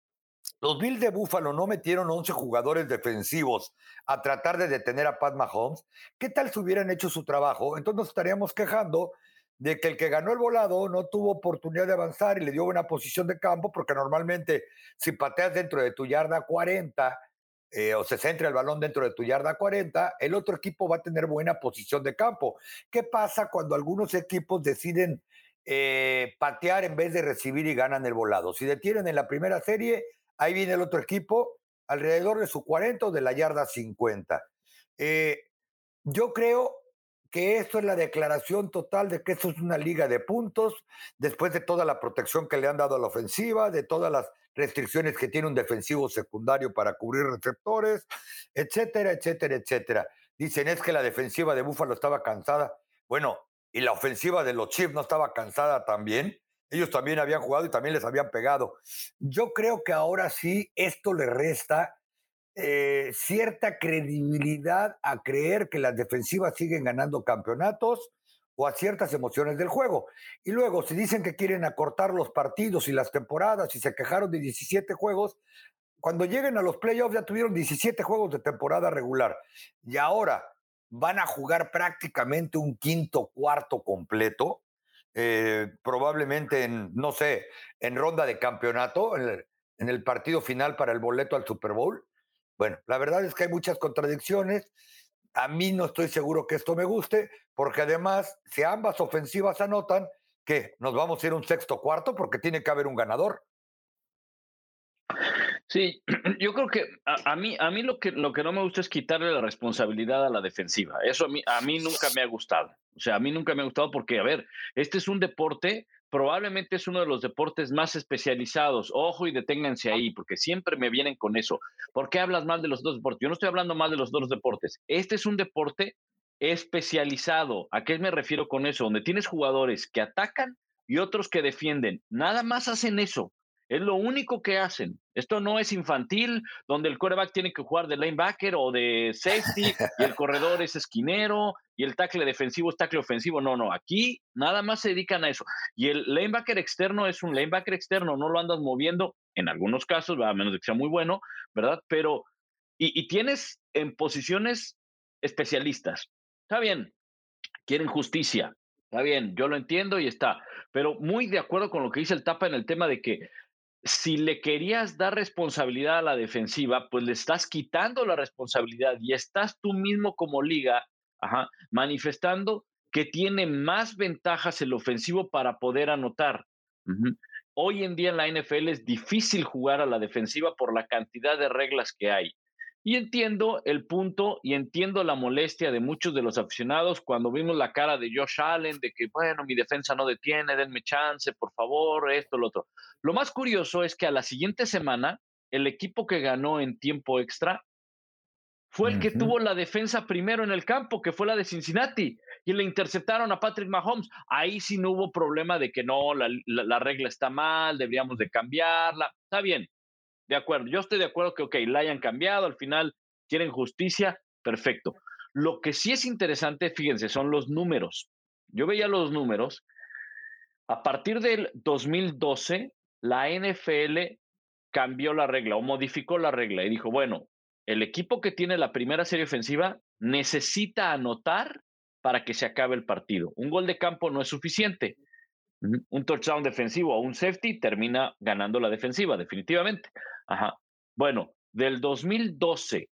los Bills de Buffalo no metieron 11 jugadores defensivos a tratar de detener a Pat Mahomes. ¿Qué tal si hubieran hecho su trabajo? Entonces nos estaríamos quejando de que el que ganó el volado no tuvo oportunidad de avanzar y le dio buena posición de campo, porque normalmente si pateas dentro de tu yarda 40, eh, o se centra el balón dentro de tu yarda 40, el otro equipo va a tener buena posición de campo. ¿Qué pasa cuando algunos equipos deciden eh, patear en vez de recibir y ganan el volado? Si detienen en la primera serie, ahí viene el otro equipo alrededor de su 40 o de la yarda 50. Eh, yo creo que esto es la declaración total de que esto es una liga de puntos, después de toda la protección que le han dado a la ofensiva, de todas las restricciones que tiene un defensivo secundario para cubrir receptores, etcétera, etcétera, etcétera. Dicen es que la defensiva de Búfalo estaba cansada. Bueno, y la ofensiva de los Chiefs no estaba cansada también. Ellos también habían jugado y también les habían pegado. Yo creo que ahora sí esto le resta eh, cierta credibilidad a creer que las defensivas siguen ganando campeonatos o a ciertas emociones del juego. Y luego, si dicen que quieren acortar los partidos y las temporadas y se quejaron de 17 juegos, cuando lleguen a los playoffs ya tuvieron 17 juegos de temporada regular. Y ahora van a jugar prácticamente un quinto, cuarto completo, eh, probablemente en, no sé, en ronda de campeonato, en el partido final para el boleto al Super Bowl. Bueno, la verdad es que hay muchas contradicciones. A mí no estoy seguro que esto me guste, porque además, si ambas ofensivas anotan, que nos vamos a ir un sexto cuarto porque tiene que haber un ganador. Sí, yo creo que a, mí, a mí lo que, lo que no me gusta es quitarle la responsabilidad a la defensiva. Eso a mí, a mí nunca me ha gustado. O sea, a mí nunca me ha gustado porque, a ver, este es un deporte probablemente es uno de los deportes más especializados. Ojo y deténganse ahí, porque siempre me vienen con eso. ¿Por qué hablas mal de los dos deportes? Yo no estoy hablando mal de los dos deportes. Este es un deporte especializado. ¿A qué me refiero con eso? Donde tienes jugadores que atacan y otros que defienden. Nada más hacen eso. Es lo único que hacen. Esto no es infantil, donde el quarterback tiene que jugar de linebacker o de safety y el corredor es esquinero y el tackle defensivo es tackle ofensivo. No, no, aquí nada más se dedican a eso. Y el linebacker externo es un linebacker externo, no lo andas moviendo en algunos casos, a menos de que sea muy bueno, ¿verdad? Pero, y, y tienes en posiciones especialistas. Está bien, quieren justicia, Está bien, yo lo entiendo y está, pero muy de acuerdo con lo que dice el Tapa en el tema de que si le querías dar responsabilidad a la defensiva, pues le estás quitando la responsabilidad y estás tú mismo como liga manifestando que tiene más ventajas el ofensivo para poder anotar. Hoy en día en la NFL es difícil jugar a la defensiva por la cantidad de reglas que hay. Y entiendo el punto y entiendo la molestia de muchos de los aficionados cuando vimos la cara de Josh Allen, de que, bueno, mi defensa no detiene, denme chance, por favor, esto, lo otro. Lo más curioso es que a la siguiente semana, el equipo que ganó en tiempo extra fue el que tuvo la defensa primero en el campo, que fue la de Cincinnati, y le interceptaron a Patrick Mahomes. Ahí sí no hubo problema de que no, la, la regla está mal, deberíamos de cambiarla. Está bien, de acuerdo, yo estoy de acuerdo que, ok, la hayan cambiado, al final quieren justicia, perfecto. Lo que sí es interesante, fíjense, son los números. Yo veía los números. A partir del 2012, la NFL cambió la regla o modificó la regla y dijo, bueno, el equipo que tiene la primera serie ofensiva necesita anotar para que se acabe el partido. Un gol de campo no es suficiente. Un touchdown defensivo o un safety termina ganando la defensiva, definitivamente. Ajá. Bueno, del 2012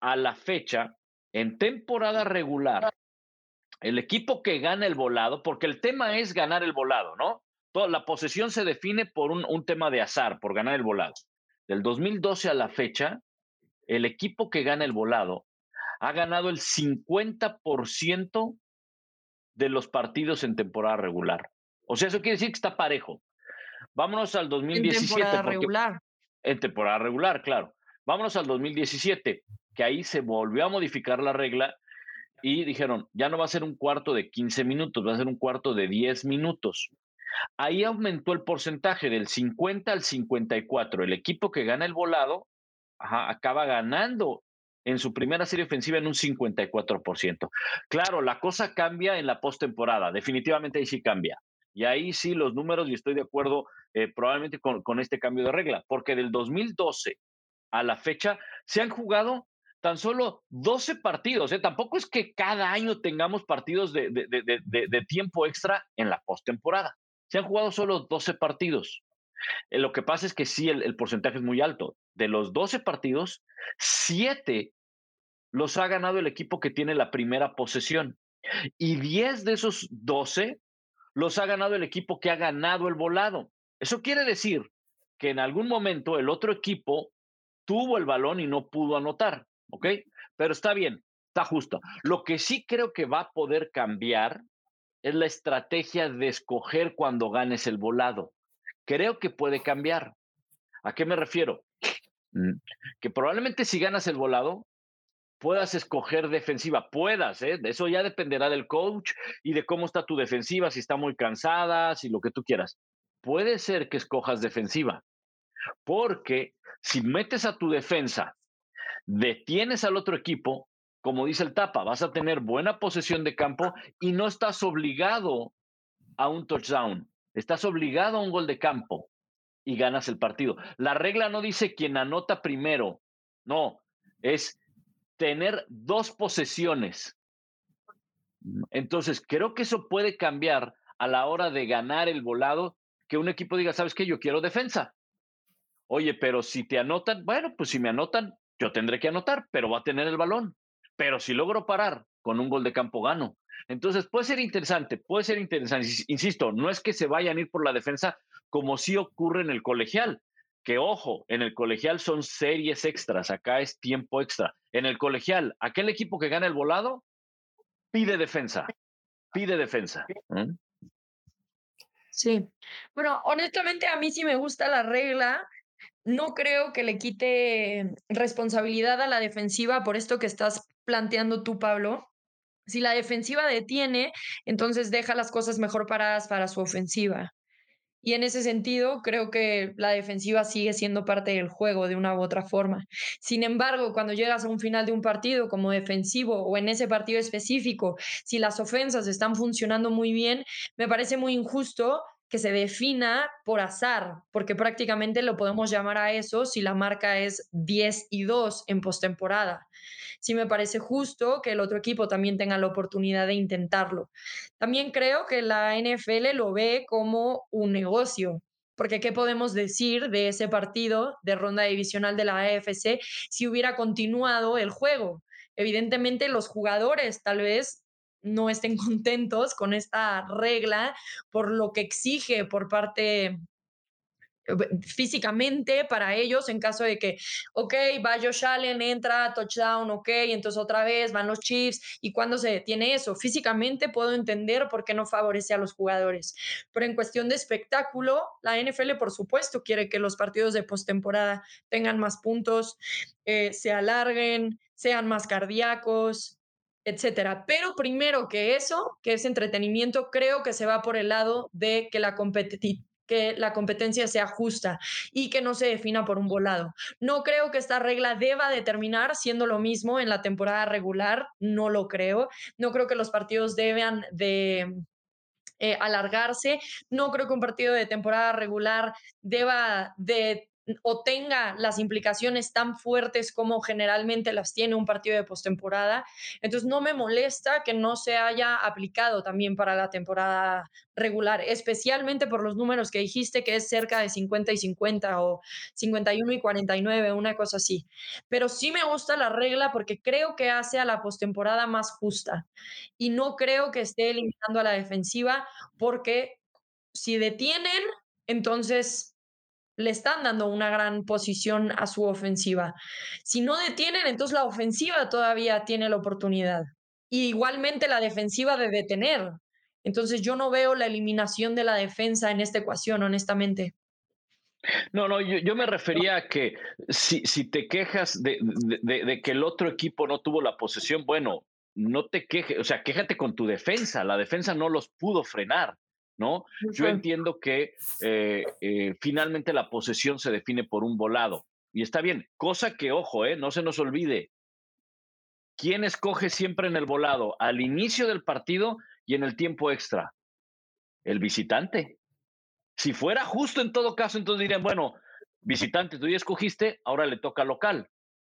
a la fecha, en temporada regular, el equipo que gana el volado, porque el tema es ganar el volado, ¿no? Toda la posesión se define por un, un tema de azar, por ganar el volado. Del 2012 a la fecha, el equipo que gana el volado ha ganado el 50% de los partidos en temporada regular. O sea, eso quiere decir que está parejo. Vámonos al 2017. En temporada regular. En temporada regular, claro. Vámonos al 2017, que ahí se volvió a modificar la regla y dijeron, ya no va a ser un cuarto de 15 minutos, va a ser un cuarto de 10 minutos. Ahí aumentó el porcentaje del 50 al 54. El equipo que gana el volado acaba ganando en su primera serie ofensiva en un 54%. Claro, la cosa cambia en la postemporada, definitivamente ahí sí cambia. Y ahí sí los números, y estoy de acuerdo eh, probablemente con, este cambio de regla, porque del 2012 a la fecha se han jugado tan solo 12 partidos. ¿eh? Tampoco es que cada año tengamos partidos de, de, de, de tiempo extra en la postemporada. Se han jugado solo 12 partidos. Eh, lo que pasa es que sí, el, el, porcentaje es muy alto. De los 12 partidos, 7 los ha ganado el equipo que tiene la primera posesión. Y 10 de esos 12 los ha ganado el equipo que ha ganado el volado. Eso quiere decir que en algún momento el otro equipo tuvo el balón y no pudo anotar, ¿ok? Pero está bien, está justo. Lo que sí creo que va a poder cambiar es la estrategia de escoger cuando ganes el volado. Creo que puede cambiar. ¿A qué me refiero? Mm, que probablemente si ganas el volado, puedas escoger defensiva, puedas, ¿eh? eso ya dependerá del coach y de cómo está tu defensiva, si está muy cansada, si lo que tú quieras. Puede ser que escojas defensiva, porque si metes a tu defensa, detienes al otro equipo, como dice el Tapa, vas a tener buena posesión de campo y no estás obligado a un touchdown, estás obligado a un gol de campo y ganas el partido. La regla no dice quien anota primero, no, es tener dos posesiones. Entonces, creo que eso puede cambiar a la hora de ganar el volado, que un equipo diga, ¿sabes qué? Yo quiero defensa. Oye, pero si te anotan, bueno, pues si me anotan, yo tendré que anotar, pero va a tener el balón. Pero si logro parar con un gol de campo, gano. Entonces, puede ser interesante, puede ser interesante. Insisto, no es que se vayan a ir por la defensa como sí ocurre en el colegial que ojo, en el colegial son series extras, acá es tiempo extra. En el colegial, aquel equipo que gana el volado pide defensa, pide defensa. Sí, bueno, honestamente a mí sí me gusta la regla. No creo que le quite responsabilidad a la defensiva por esto que estás planteando tú, Pablo. Si la defensiva detiene, entonces deja las cosas mejor paradas para su ofensiva. Y en ese sentido, creo que la defensiva sigue siendo parte del juego de una u otra forma. Sin embargo, cuando llegas a un final de un partido como defensivo o en ese partido específico, si las ofensas están funcionando muy bien, me parece muy injusto que se defina por azar, porque prácticamente lo podemos llamar a eso si la marca es 10 y 2 en postemporada sí me parece justo que el otro equipo también tenga la oportunidad de intentarlo. También creo que la NFL lo ve como un negocio. Porque ¿qué podemos decir de ese partido de ronda divisional de la AFC si hubiera continuado el juego? Evidentemente los jugadores tal vez no estén contentos con esta regla por lo que exige por parte físicamente para ellos en caso de que, ok, va Josh Allen, entra, touchdown, ok, entonces otra vez van los Chiefs y cuando se detiene eso, físicamente puedo entender por qué no favorece a los jugadores, pero en cuestión de espectáculo, la NFL por supuesto quiere que los partidos de postemporada tengan más puntos, eh, se alarguen, sean más cardíacos, etcétera. Pero primero que eso, que es entretenimiento, creo que se va por el lado de que la que la competencia sea justa y que no se defina por un volado. No creo que esta regla deba determinar siendo lo mismo en la temporada regular, no lo creo. No creo que los partidos deban de eh, alargarse. No creo que un partido de temporada regular deba de o tenga las implicaciones tan fuertes como generalmente las tiene un partido de postemporada. Entonces no me molesta que no se haya aplicado también para la temporada regular, especialmente por los números que dijiste que es cerca de 50 y 50 o 51 y 49, una cosa así. Pero sí me gusta la regla porque creo que hace a la postemporada más justa y no creo que esté eliminando a la defensiva porque si detienen, entonces le están dando una gran posición a su ofensiva. Si no detienen, entonces la ofensiva todavía tiene la oportunidad. Y igualmente la defensiva de detener. Entonces yo no veo la eliminación de la defensa en esta ecuación, honestamente. No, no, yo, me refería a que si, si te quejas de, de, que el otro equipo no tuvo la posesión, bueno, no te quejes, o sea, quéjate con tu defensa. La defensa no los pudo frenar. ¿No? Yo entiendo que eh, eh, finalmente la posesión se define por un volado. Y está bien, cosa que, ojo, eh, no se nos olvide. ¿Quién escoge siempre en el volado? Al inicio del partido y en el tiempo extra. El visitante. Si fuera justo en todo caso, entonces dirían, bueno, visitante, tú ya escogiste, ahora le toca local,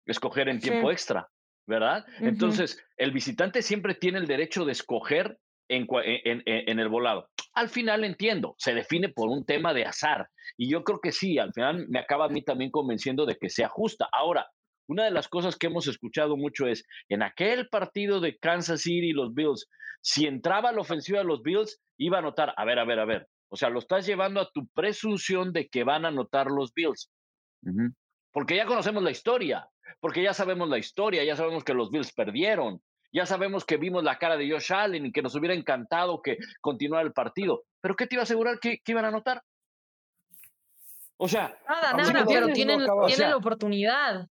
escoger en tiempo extra, ¿verdad? Entonces, el visitante siempre tiene el derecho de escoger en, en, el volado. Al final entiendo, se define por un tema de azar. Y yo creo que sí, al final me acaba a mí también convenciendo de que sea justa. Ahora, una de las cosas que hemos escuchado mucho es, en aquel partido de Kansas City y los Bills, si entraba la ofensiva de los Bills, iba a anotar, a ver, a ver, a ver. O sea, lo estás llevando a tu presunción de que van a anotar los Bills. Porque ya conocemos la historia, porque ya sabemos la historia, ya sabemos que los Bills perdieron, ya sabemos que vimos la cara de Josh Allen y que nos hubiera encantado que continuara el partido. ¿Pero qué te iba a asegurar que, iban a anotar? O sea. Nada, nada, pero tienen, la oportunidad.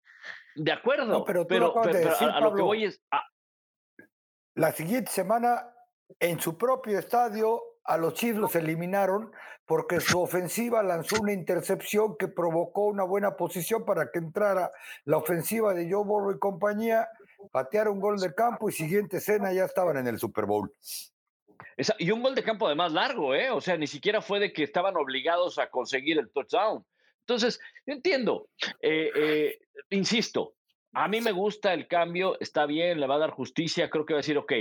De acuerdo, pero, pero, a, lo que voy es. La siguiente semana, en su propio estadio, a los Chiefs los eliminaron porque su ofensiva lanzó una intercepción que provocó una buena posición para que entrara la ofensiva de Joe Burrow y compañía patearon un gol de campo y siguiente escena ya estaban en el Super Bowl. y un gol de campo además largo, ¿eh? O sea, ni siquiera fue de que estaban obligados a conseguir el touchdown. Entonces, yo entiendo, eh, eh, insisto, a mí me gusta el cambio, está bien, le va a dar justicia, creo que va a decir, ok,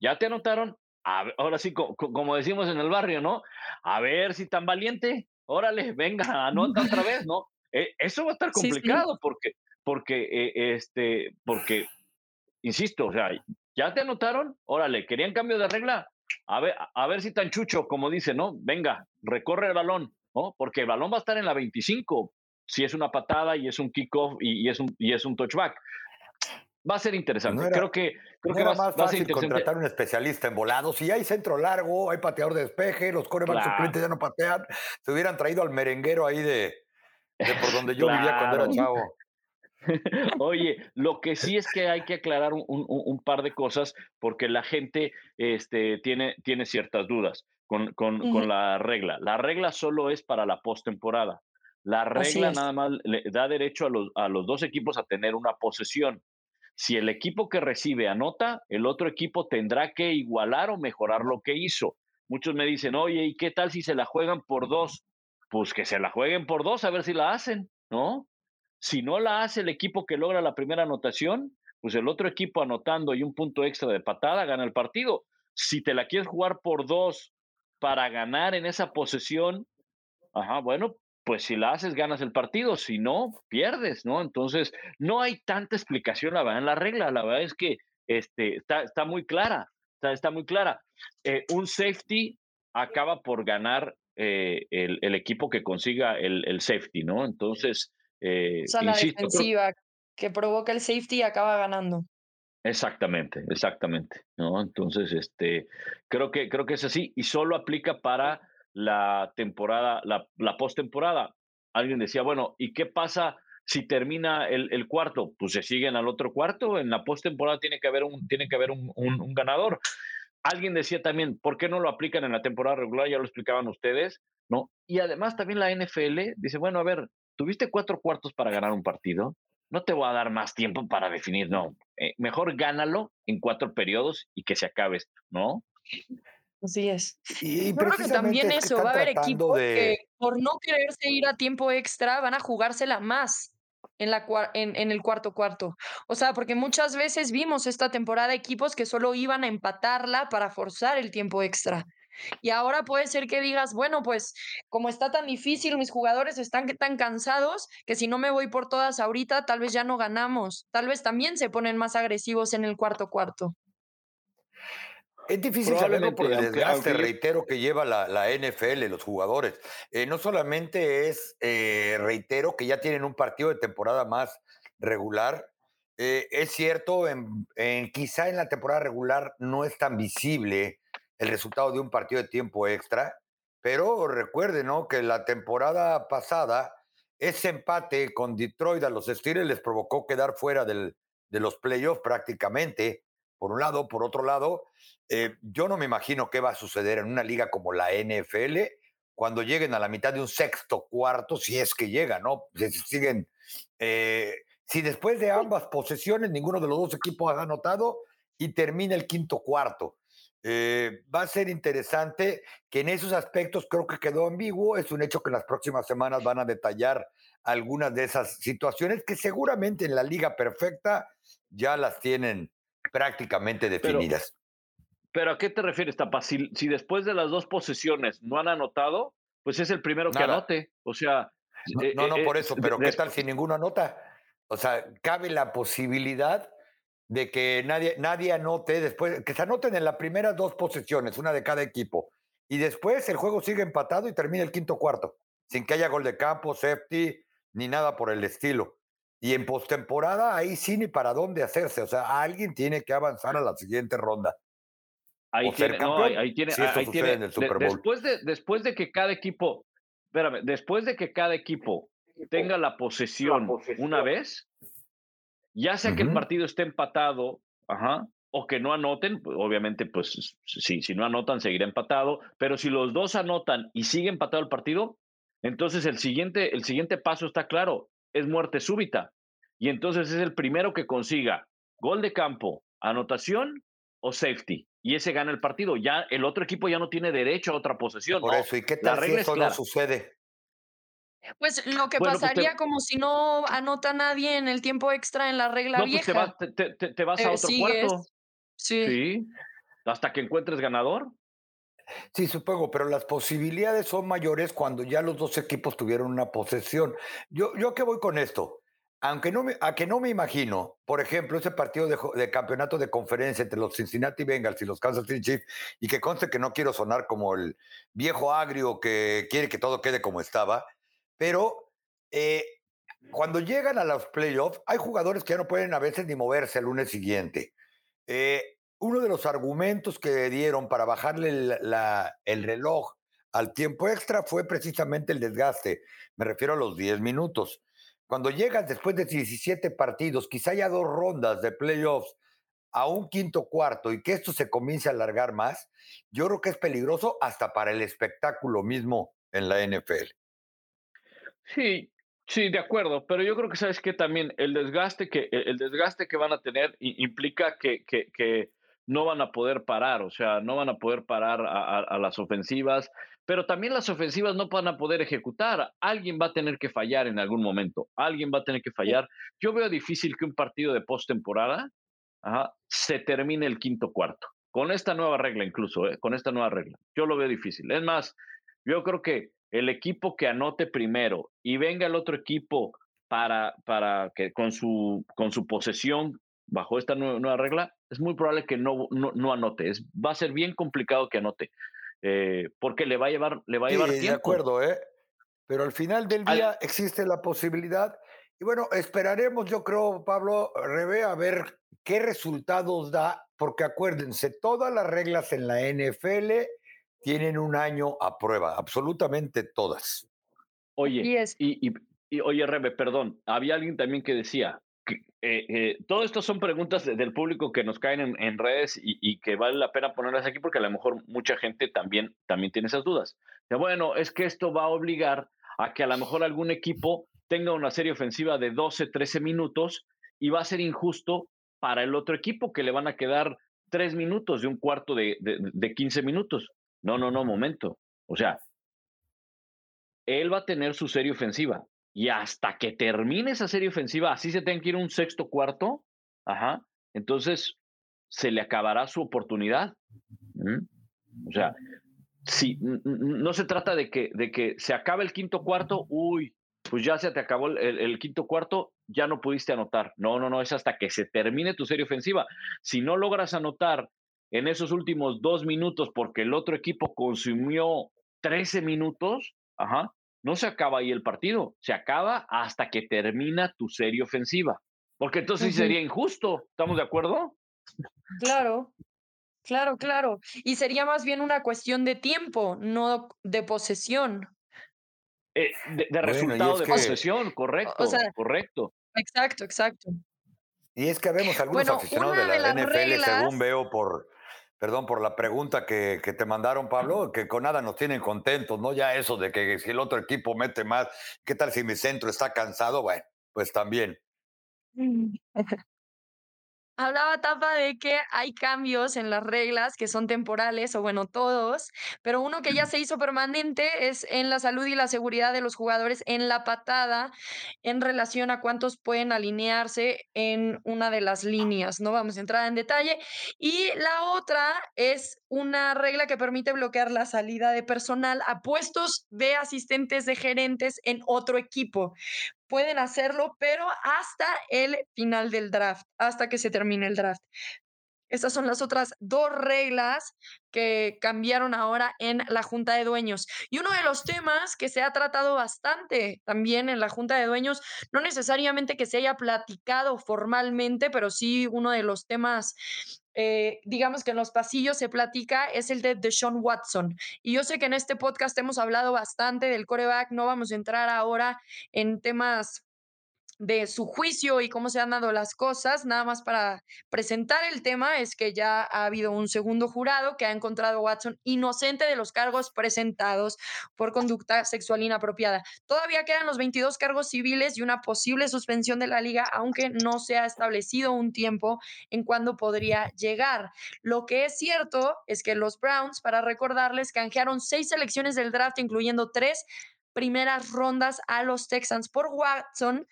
ya te anotaron, ahora sí, como decimos en el barrio, ¿no? A ver si tan valiente, órale, venga, anota otra vez, ¿no? Eh, eso va a estar complicado porque, porque, este, porque insisto, o sea, ya te anotaron, órale, querían cambio de regla, a ver, a ver si tan chucho, como dice, ¿no? Venga, recorre el balón, ¿no? Porque el balón va a estar en la 25, si es una patada y es un kickoff y, y, es un, y es un touchback. Va a ser interesante. creo que, creo que va, más fácil contratar un especialista en volados. Si hay centro largo, hay pateador de despeje, los corebacks suplentes ya no patean. Se hubieran traído al merenguero ahí de, por donde yo vivía cuando era chavo. Oye, lo que sí es que hay que aclarar un, par de cosas porque la gente este, tiene, tiene ciertas dudas con, con, la regla. La regla solo es para la postemporada. La regla nada más le da derecho a los, a los dos equipos a tener una posesión. Si el equipo que recibe anota, el otro equipo tendrá que igualar o mejorar lo que hizo. Muchos me dicen, oye, ¿y qué tal si se la juegan por dos? Pues que se la jueguen por dos, a ver si la hacen, ¿no? Si no la hace el equipo que logra la primera anotación, pues el otro equipo anotando y un punto extra de patada gana el partido. Si te la quieres jugar por dos para ganar en esa posesión, ajá, bueno, pues si la haces ganas el partido, si no, pierdes, ¿no? Entonces, no hay tanta explicación, la verdad, en la regla, la verdad es que este, está, está muy clara, está, está muy clara. Eh, un safety acaba por ganar eh, el, equipo que consiga el, el, safety, ¿no? Entonces, eh, o sea, la defensiva que provoca el safety acaba ganando. Exactamente, exactamente, ¿no? Entonces, este, creo que, creo que es así y solo aplica para la temporada, la, la postemporada. Alguien decía, bueno, ¿y qué pasa si termina el, el, cuarto? Pues se siguen al otro cuarto. En la postemporada tiene que haber un, tiene que haber un, un, ganador. Alguien decía también, ¿por qué no lo aplican en la temporada regular? Ya lo explicaban ustedes, ¿no? Y además también la NFL dice, bueno, a ver, tuviste cuatro cuartos para ganar un partido, no te voy a dar más tiempo para definir, no. Eh, mejor gánalo en cuatro periodos y que se acabe esto, ¿no? Así es. Y, creo que también eso, va a haber equipos que por no quererse ir a tiempo extra van a jugársela más en, la, en, en, el cuarto cuarto. O sea, porque muchas veces vimos esta temporada equipos que solo iban a empatarla para forzar el tiempo extra. Y ahora puede ser que digas, bueno, pues como está tan difícil, mis jugadores están tan cansados que si no me voy por todas ahorita, tal vez ya no ganamos. Tal vez también se ponen más agresivos en el cuarto cuarto. Es difícil saberlo por el desgaste, reitero, que lleva la, la NFL, los jugadores. Eh, no solamente es, eh, reitero, que ya tienen un partido de temporada más regular. Eh, es cierto, en, quizá en la temporada regular no es tan visible el resultado de un partido de tiempo extra, pero recuerden ¿no? que la temporada pasada ese empate con Detroit a los Steelers les provocó quedar fuera del, de los playoffs prácticamente, por un lado. Por otro lado, eh, yo no me imagino qué va a suceder en una liga como la NFL cuando lleguen a la mitad de un sexto cuarto, si es que llegan, ¿no? Si siguen, eh, si después de ambas posesiones ninguno de los dos equipos ha anotado y termina el quinto cuarto. Eh, va a ser interesante que en esos aspectos creo que quedó ambiguo. Es un hecho que en las próximas semanas van a detallar algunas de esas situaciones que seguramente en la liga perfecta ya las tienen prácticamente definidas. Pero ¿a qué te refieres, Tapa? Si, después de las dos posesiones no han anotado, pues es el primero que anote. O sea. No, eh, no, eh, por eso, pero ¿qué tal si ninguno anota? O sea, cabe la posibilidad de que nadie, nadie anote después, que se anoten en las primeras dos posesiones, una de cada equipo. Y después el juego sigue empatado y termina el quinto cuarto, sin que haya gol de campo, safety, ni nada por el estilo. Y en postemporada ahí sí ni para dónde hacerse. O sea, alguien tiene que avanzar a la siguiente ronda. Ahí tiene, no, ahí, tiene, ahí tiene después, de, después de que cada equipo, espérame, después de que cada equipo tenga la posesión, una vez, ya sea que el partido esté empatado, ajá, o que no anoten, pues, obviamente, pues sí, si no anotan, seguirá empatado, pero si los dos anotan y sigue empatado el partido, entonces el siguiente, el siguiente paso está claro, es muerte súbita. Y entonces es el primero que consiga gol de campo, anotación o safety y ese gana el partido. Ya el otro equipo ya no tiene derecho a otra posesión. Por eso, ¿y qué tal si eso no sucede? Pues lo que pues pasaría como si no anota nadie en el tiempo extra en la regla no, vieja. Pues te, te, te, vas a otro cuarto. Sí. sí. Hasta que encuentres ganador. Sí, supongo, pero las posibilidades son mayores cuando ya los dos equipos tuvieron una posesión. Yo, yo qué voy con esto aunque no me, a que no me imagino, por ejemplo, ese partido de, campeonato de conferencia entre los Cincinnati Bengals y los Kansas City Chiefs, y que conste que no quiero sonar como el viejo agrio que quiere que todo quede como estaba, pero eh, cuando llegan a los playoffs, hay jugadores que ya no pueden a veces ni moverse el lunes siguiente. Eh, uno de los argumentos que dieron para bajarle el reloj al tiempo extra fue precisamente el desgaste. Me refiero a los 10 minutos. Cuando llegas después de 17 partidos, quizá haya dos rondas de playoffs a un quinto cuarto y que esto se comience a alargar más, yo creo que es peligroso hasta para el espectáculo mismo en la NFL. Sí, sí, de acuerdo, pero yo creo que sabes que también el desgaste que el desgaste que van a tener implica que, que, no van a poder parar, o sea, no van a poder parar a las ofensivas, pero también las ofensivas no van a poder ejecutar. Alguien va a tener que fallar en algún momento. Alguien va a tener que fallar. Yo veo difícil que un partido de postemporada se termine el quinto cuarto. Con esta nueva regla, incluso, ¿eh? con esta nueva regla. Yo lo veo difícil. Es más, yo creo que el equipo que anote primero y venga el otro equipo para, para que con su, con su posesión bajo esta nueva, regla, es muy probable que no, no, anote. Es, va a ser bien complicado que anote. Eh, porque le va a llevar, le va a llevar tiempo. De acuerdo, ¿eh? Pero al final del día existe la posibilidad. Y bueno, esperaremos, yo creo, Pablo Rebe, a ver qué resultados da, porque acuérdense, todas las reglas en la NFL tienen un año a prueba, absolutamente todas. Oye, y, y, oye, Rebe, perdón, había alguien también que decía, eh, eh, todo esto son preguntas del público que nos caen en, redes y, que vale la pena ponerlas aquí porque a lo mejor mucha gente también, también tiene esas dudas. Bueno, es que esto va a obligar a que a lo mejor algún equipo tenga una serie ofensiva de 12, 13 minutos y va a ser injusto para el otro equipo que le van a quedar tres minutos de un cuarto de, de, de 15 minutos. No, no, no, momento. O sea, él va a tener su serie ofensiva y hasta que termine esa serie ofensiva, así se tenga que ir un sexto cuarto, ajá, entonces se le acabará su oportunidad. O sea, si no se trata de que, de que se acabe el quinto cuarto, uy, pues ya se te acabó el, quinto cuarto, ya no pudiste anotar. No, no, no, es hasta que se termine tu serie ofensiva. Si no logras anotar en esos últimos dos minutos porque el otro equipo consumió 13 minutos, ajá, no se acaba ahí el partido, se acaba hasta que termina tu serie ofensiva. Porque entonces sería injusto, ¿estamos de acuerdo? Claro, claro, claro. Y sería más bien una cuestión de tiempo, no de posesión. Eh, de, resultado de posesión, correcto, correcto. Exacto, exacto. Y es que vemos algunos aficionados de la, NFL, según veo por, perdón por la pregunta que, que, te mandaron, Pablo, que con nada nos tienen contentos, ¿no? Ya eso de que si el otro equipo mete más, ¿qué tal si mi centro está cansado? Bueno, pues también. Hablaba Tapa de que hay cambios en las reglas que son temporales, o bueno, todos, pero uno que ya se hizo permanente es en la salud y la seguridad de los jugadores en la patada en relación a cuántos pueden alinearse en una de las líneas. No vamos a entrar en detalle. Y la otra es una regla que permite bloquear la salida de personal a puestos de asistentes de gerentes en otro equipo pueden hacerlo, pero hasta el final del draft, hasta que se termine el draft. Estas son las otras dos reglas que cambiaron ahora en la Junta de Dueños. Y uno de los temas que se ha tratado bastante también en la Junta de Dueños, no necesariamente que se haya platicado formalmente, pero sí uno de los temas eh, digamos que en los pasillos se platica, es el de Deshaun Watson. Y yo sé que en este podcast hemos hablado bastante del coreback, no vamos a entrar ahora en temas de su juicio y cómo se han dado las cosas. Nada más para presentar el tema es que ya ha habido un segundo jurado que ha encontrado a Watson inocente de los cargos presentados por conducta sexual inapropiada. Todavía quedan los 22 cargos civiles y una posible suspensión de la liga, aunque no se ha establecido un tiempo en cuándo podría llegar. Lo que es cierto es que los Browns, para recordarles, canjearon seis selecciones del draft, incluyendo tres primeras rondas a los Texans por Watson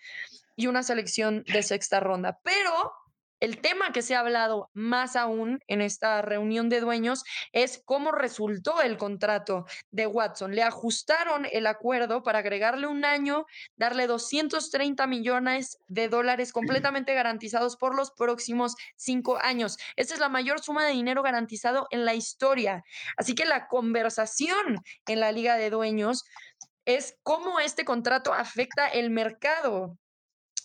y una selección de sexta ronda. Pero el tema que se ha hablado más aún en esta reunión de dueños es cómo resultó el contrato de Watson. Le ajustaron el acuerdo para agregarle un año, darle 230 millones de dólares completamente garantizados por los próximos cinco años. Esta es la mayor suma de dinero garantizado en la historia. Así que la conversación en la liga de dueños es cómo este contrato afecta el mercado.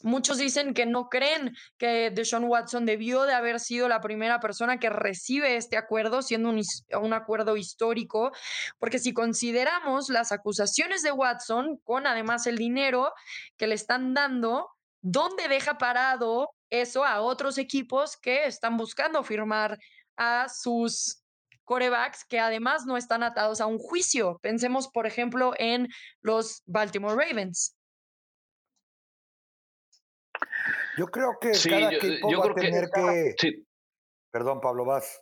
Muchos dicen que no creen que Deshaun Watson debió de haber sido la primera persona que recibe este acuerdo, siendo un, un, acuerdo histórico, porque si consideramos las acusaciones de Watson con además el dinero que le están dando, ¿dónde deja parado eso a otros equipos que están buscando firmar a sus corebacks que además no están atados a un juicio. Pensemos, por ejemplo, en los Baltimore Ravens. Yo creo que cada equipo va a tener que... Perdón, Pablo, vas.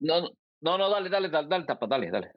No, no, no, dale, dale, dale, dale, tapa, dale, dale.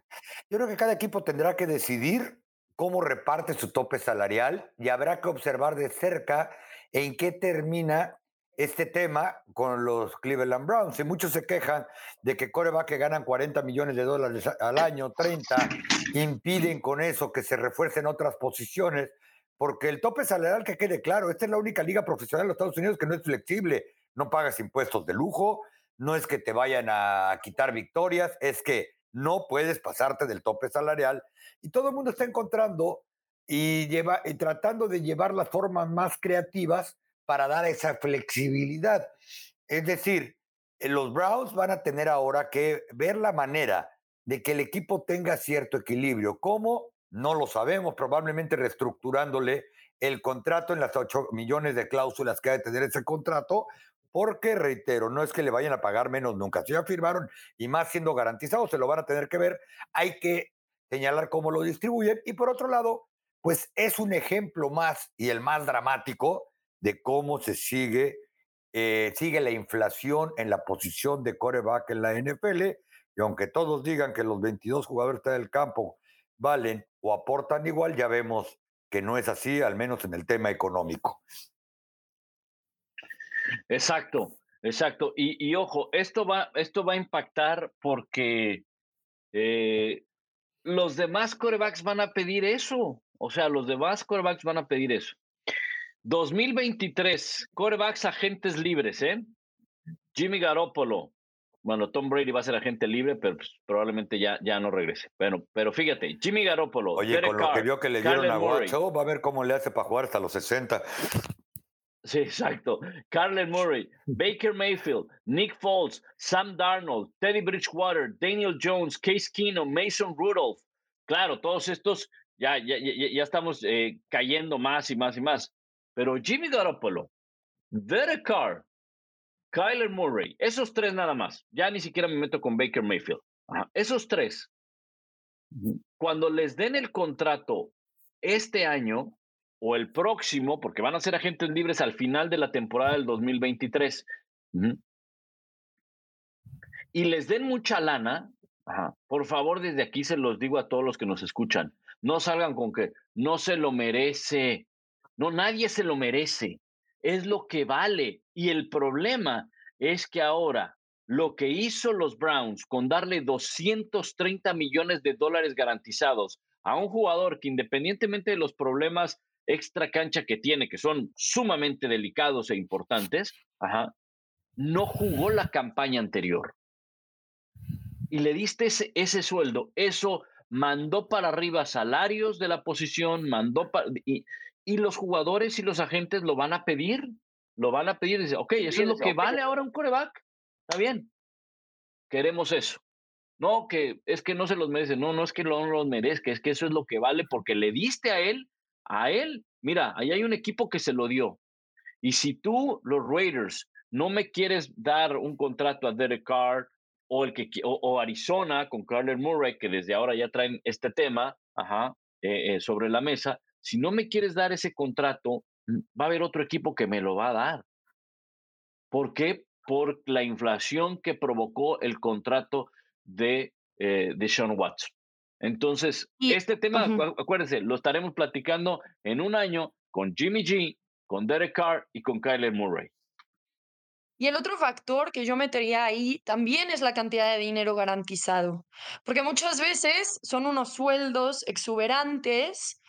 Yo creo que cada equipo tendrá que decidir cómo reparte su tope salarial y habrá que observar de cerca en qué termina este tema con los Cleveland Browns. Y muchos se quejan de que coreback que ganan 40 millones de dólares al año, 30, impiden con eso que se refuercen otras posiciones, porque el tope salarial, que quede claro, esta es la única liga profesional de los Estados Unidos que no es flexible, no pagas impuestos de lujo, no es que te vayan a quitar victorias, es que no puedes pasarte del tope salarial y todo el mundo está encontrando y, lleva, y tratando de llevar las formas más creativas para dar esa flexibilidad. Es decir, eh, los Browns van a tener ahora que ver la manera de que el equipo tenga cierto equilibrio. ¿Cómo? No lo sabemos, probablemente reestructurándole el contrato en las 8 millones de cláusulas que ha de tener ese contrato, porque, reitero, no es que le vayan a pagar menos nunca. Si ya firmaron y más siendo garantizados, se lo van a tener que ver. Hay que señalar cómo lo distribuyen. Y por otro lado, pues es un ejemplo más y el más dramático de cómo se sigue eh, sigue la inflación en la posición de coreback en la NFL, y aunque todos digan que los 22 jugadores del campo valen o aportan igual, ya vemos que no es así, al menos en el tema económico. Exacto, exacto. Y, ojo, esto va, esto va a impactar porque eh, los demás corebacks van a pedir eso. O sea, los demás corebacks van a pedir eso. 2023, corebacks agentes libres, ¿eh? Jimmy Garoppolo. Bueno, Tom Brady va a ser agente libre, pero pues, probablemente ya, ya no regrese. Bueno, pero fíjate, Jimmy Garoppolo. Oye, con lo que vio que le dieron a Watson, va a ver cómo le hace para jugar hasta los 60. Sí, exacto. Carlen Murray, Baker Mayfield, Nick Foles, Sam Darnold, Teddy Bridgewater, Daniel Jones, Case Keenum, Mason Rudolph. Claro, todos estos ya, ya, ya, estamos eh, cayendo más y más y más. Pero Jimmy Garoppolo, Derek Carr, Kyler Murray, esos tres nada más. Ya ni siquiera me meto con Baker Mayfield. Esos tres, cuando les den el contrato este año, o el próximo, porque van a ser agentes libres al final de la temporada del 2023, y les den mucha lana, por favor, desde aquí se los digo a todos los que nos escuchan, no salgan con que no se lo merece. No, nadie se lo merece. Es lo que vale. Y el problema es que ahora lo que hizo los Browns con darle 230 millones de dólares garantizados a un jugador que independientemente de los problemas extra cancha que tiene, que son sumamente delicados e importantes, no jugó la campaña anterior. Y le diste ese, sueldo. Eso mandó para arriba salarios de la posición, mandó para... y los jugadores y los agentes lo van a pedir, lo van a pedir. Dice, ok, eso es lo que vale ahora un coreback. Está bien. Queremos eso. No, que es que no se los merece. No, no es que no los merezca, es que eso es lo que vale porque le diste a él a él, mira, ahí hay un equipo que se lo dio. Y si tú, los Raiders, no me quieres dar un contrato a Derek Carr o, el que, o, Arizona con Carler Murray, que desde ahora ya traen este tema ajá, eh, eh, sobre la mesa, si no me quieres dar ese contrato, mm, va a haber otro equipo que me lo va a dar. ¿Por qué? Por la inflación que provocó el contrato de, eh, de Sean Watson. Entonces, este tema, acuérdense, lo estaremos platicando en un año con Jimmy G, con Derek Carr y con Kyler Murray. Y el otro factor que yo metería ahí también es la cantidad de dinero garantizado, porque muchas veces son unos sueldos exuberantes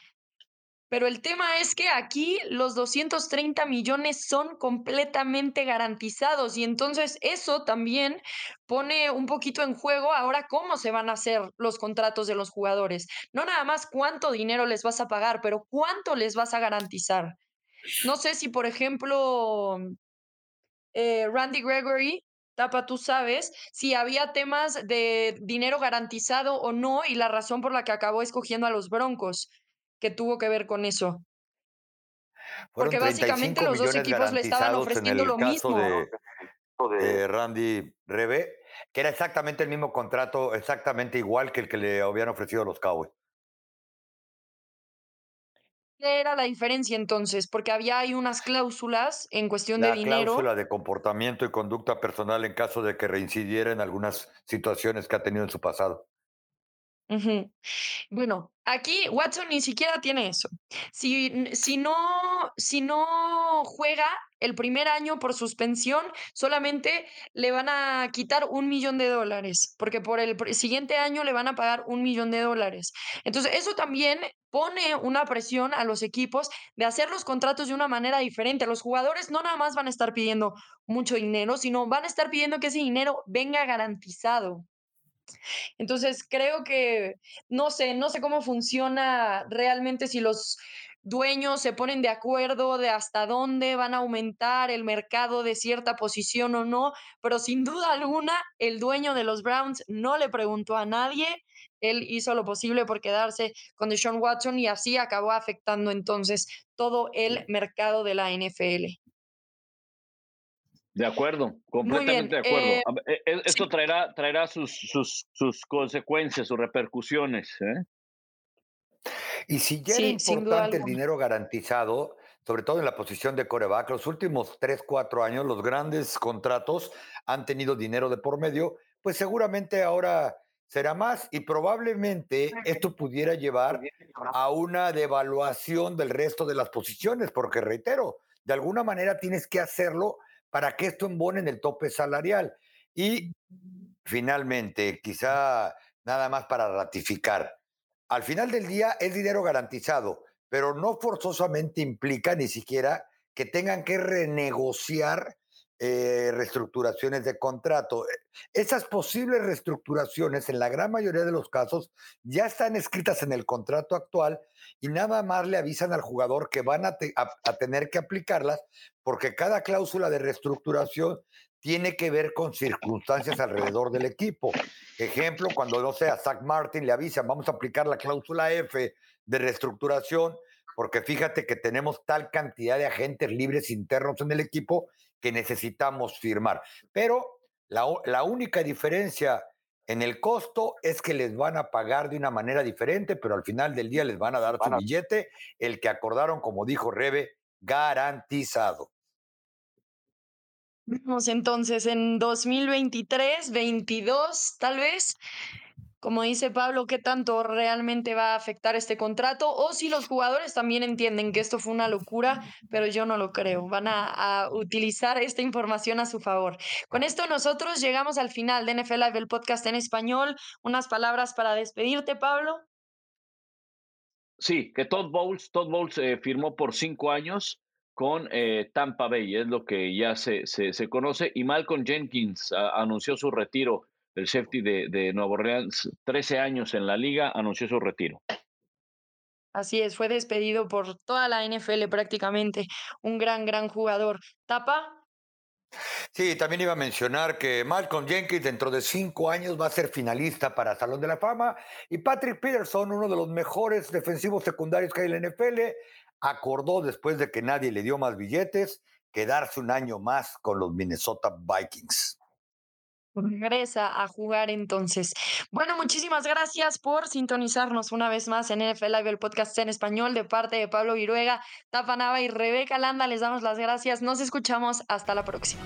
pero el tema es que aquí los 230 millones son completamente garantizados y entonces eso también pone un poquito en juego ahora cómo se van a hacer los contratos de los jugadores. No nada más cuánto dinero les vas a pagar, pero cuánto les vas a garantizar. No sé si, por ejemplo, eh, Randy Gregory Tapa, tú sabes si había temas de dinero garantizado o no y la razón por la que acabó escogiendo a los Broncos que tuvo que ver con eso. Porque básicamente los dos equipos le estaban ofreciendo lo mismo. De, Randy Rebe, que era exactamente el mismo contrato, exactamente igual que el que le habían ofrecido a los Cowboys. ¿Qué era la diferencia entonces? Porque había ahí unas cláusulas en cuestión de dinero. La cláusula de comportamiento y conducta personal en caso de que reincidiera en algunas situaciones que ha tenido en su pasado. Bueno, aquí Watson ni siquiera tiene eso. Si, si, no, si no juega el primer año por suspensión, solamente le van a quitar un millón de dólares, porque por el siguiente año le van a pagar un millón de dólares. Entonces, eso también pone una presión a los equipos de hacer los contratos de una manera diferente. Los jugadores no nada más van a estar pidiendo mucho dinero, sino van a estar pidiendo que ese dinero venga garantizado. Entonces, creo que, no sé, no sé cómo funciona realmente si los dueños se ponen de acuerdo de hasta dónde van a aumentar el mercado de cierta posición o no, pero sin duda alguna el dueño de los Browns no le preguntó a nadie, él hizo lo posible por quedarse con Deshaun Watson y así acabó afectando entonces todo el mercado de la NFL. De acuerdo, completamente de acuerdo. Eh, e, e, esto traerá, traerá sus, sus, sus, consecuencias, sus repercusiones. ¿eh? Y si ya era importante el dinero garantizado, sobre todo en la posición de coreback. Los últimos 3, 4 años, los grandes contratos han tenido dinero de por medio, pues seguramente ahora será más y probablemente esto pudiera llevar a una devaluación del resto de las posiciones, porque reitero, de alguna manera tienes que hacerlo para que esto embone en el tope salarial. Y finalmente, quizá nada más para ratificar, al final del día es dinero garantizado, pero no forzosamente implica ni siquiera que tengan que renegociar eh, reestructuraciones de contrato. Esas posibles reestructuraciones, en la gran mayoría de los casos, ya están escritas en el contrato actual y nada más le avisan al jugador que van a, tener que aplicarlas porque cada cláusula de reestructuración tiene que ver con circunstancias alrededor del equipo. Ejemplo, cuando, no sé, a Zach Martin le avisan, vamos a aplicar la cláusula F de reestructuración, porque fíjate que tenemos tal cantidad de agentes libres internos en el equipo que necesitamos firmar. Pero la, única diferencia en el costo es que les van a pagar de una manera diferente, pero al final del día les van a dar su billete, el que acordaron, como dijo Rebe, garantizado. Vamos entonces en 2023, 22 tal vez, como dice Pablo, qué tanto realmente va a afectar este contrato o si los jugadores también entienden que esto fue una locura, pero yo no lo creo. Van a, utilizar esta información a su favor. Con esto nosotros llegamos al final de NFL Live, el podcast en español. Unas palabras para despedirte, Pablo. Sí, que Todd Bowles, Todd Bowles eh, firmó por cinco años con eh, Tampa Bay, es lo que ya se, se, conoce, y Malcolm Jenkins anunció su retiro el safety de, de Nueva Orleans, 13 años en la liga, anunció su retiro. Así es, fue despedido por toda la NFL prácticamente. Un gran, gran jugador. ¿Tapa? Sí, también iba a mencionar que Malcolm Jenkins dentro de cinco años va a ser finalista para Salón de la Fama y Patrick Peterson, uno de los mejores defensivos secundarios que hay en la NFL, acordó después de que nadie le dio más billetes quedarse un año más con los Minnesota Vikings regresa a jugar entonces. Bueno, muchísimas gracias por sintonizarnos una vez más en NFL Live, el podcast en español de parte de Pablo Viruega, Tafa Nava y Rebeca Landa. Les damos las gracias. Nos escuchamos. Hasta la próxima.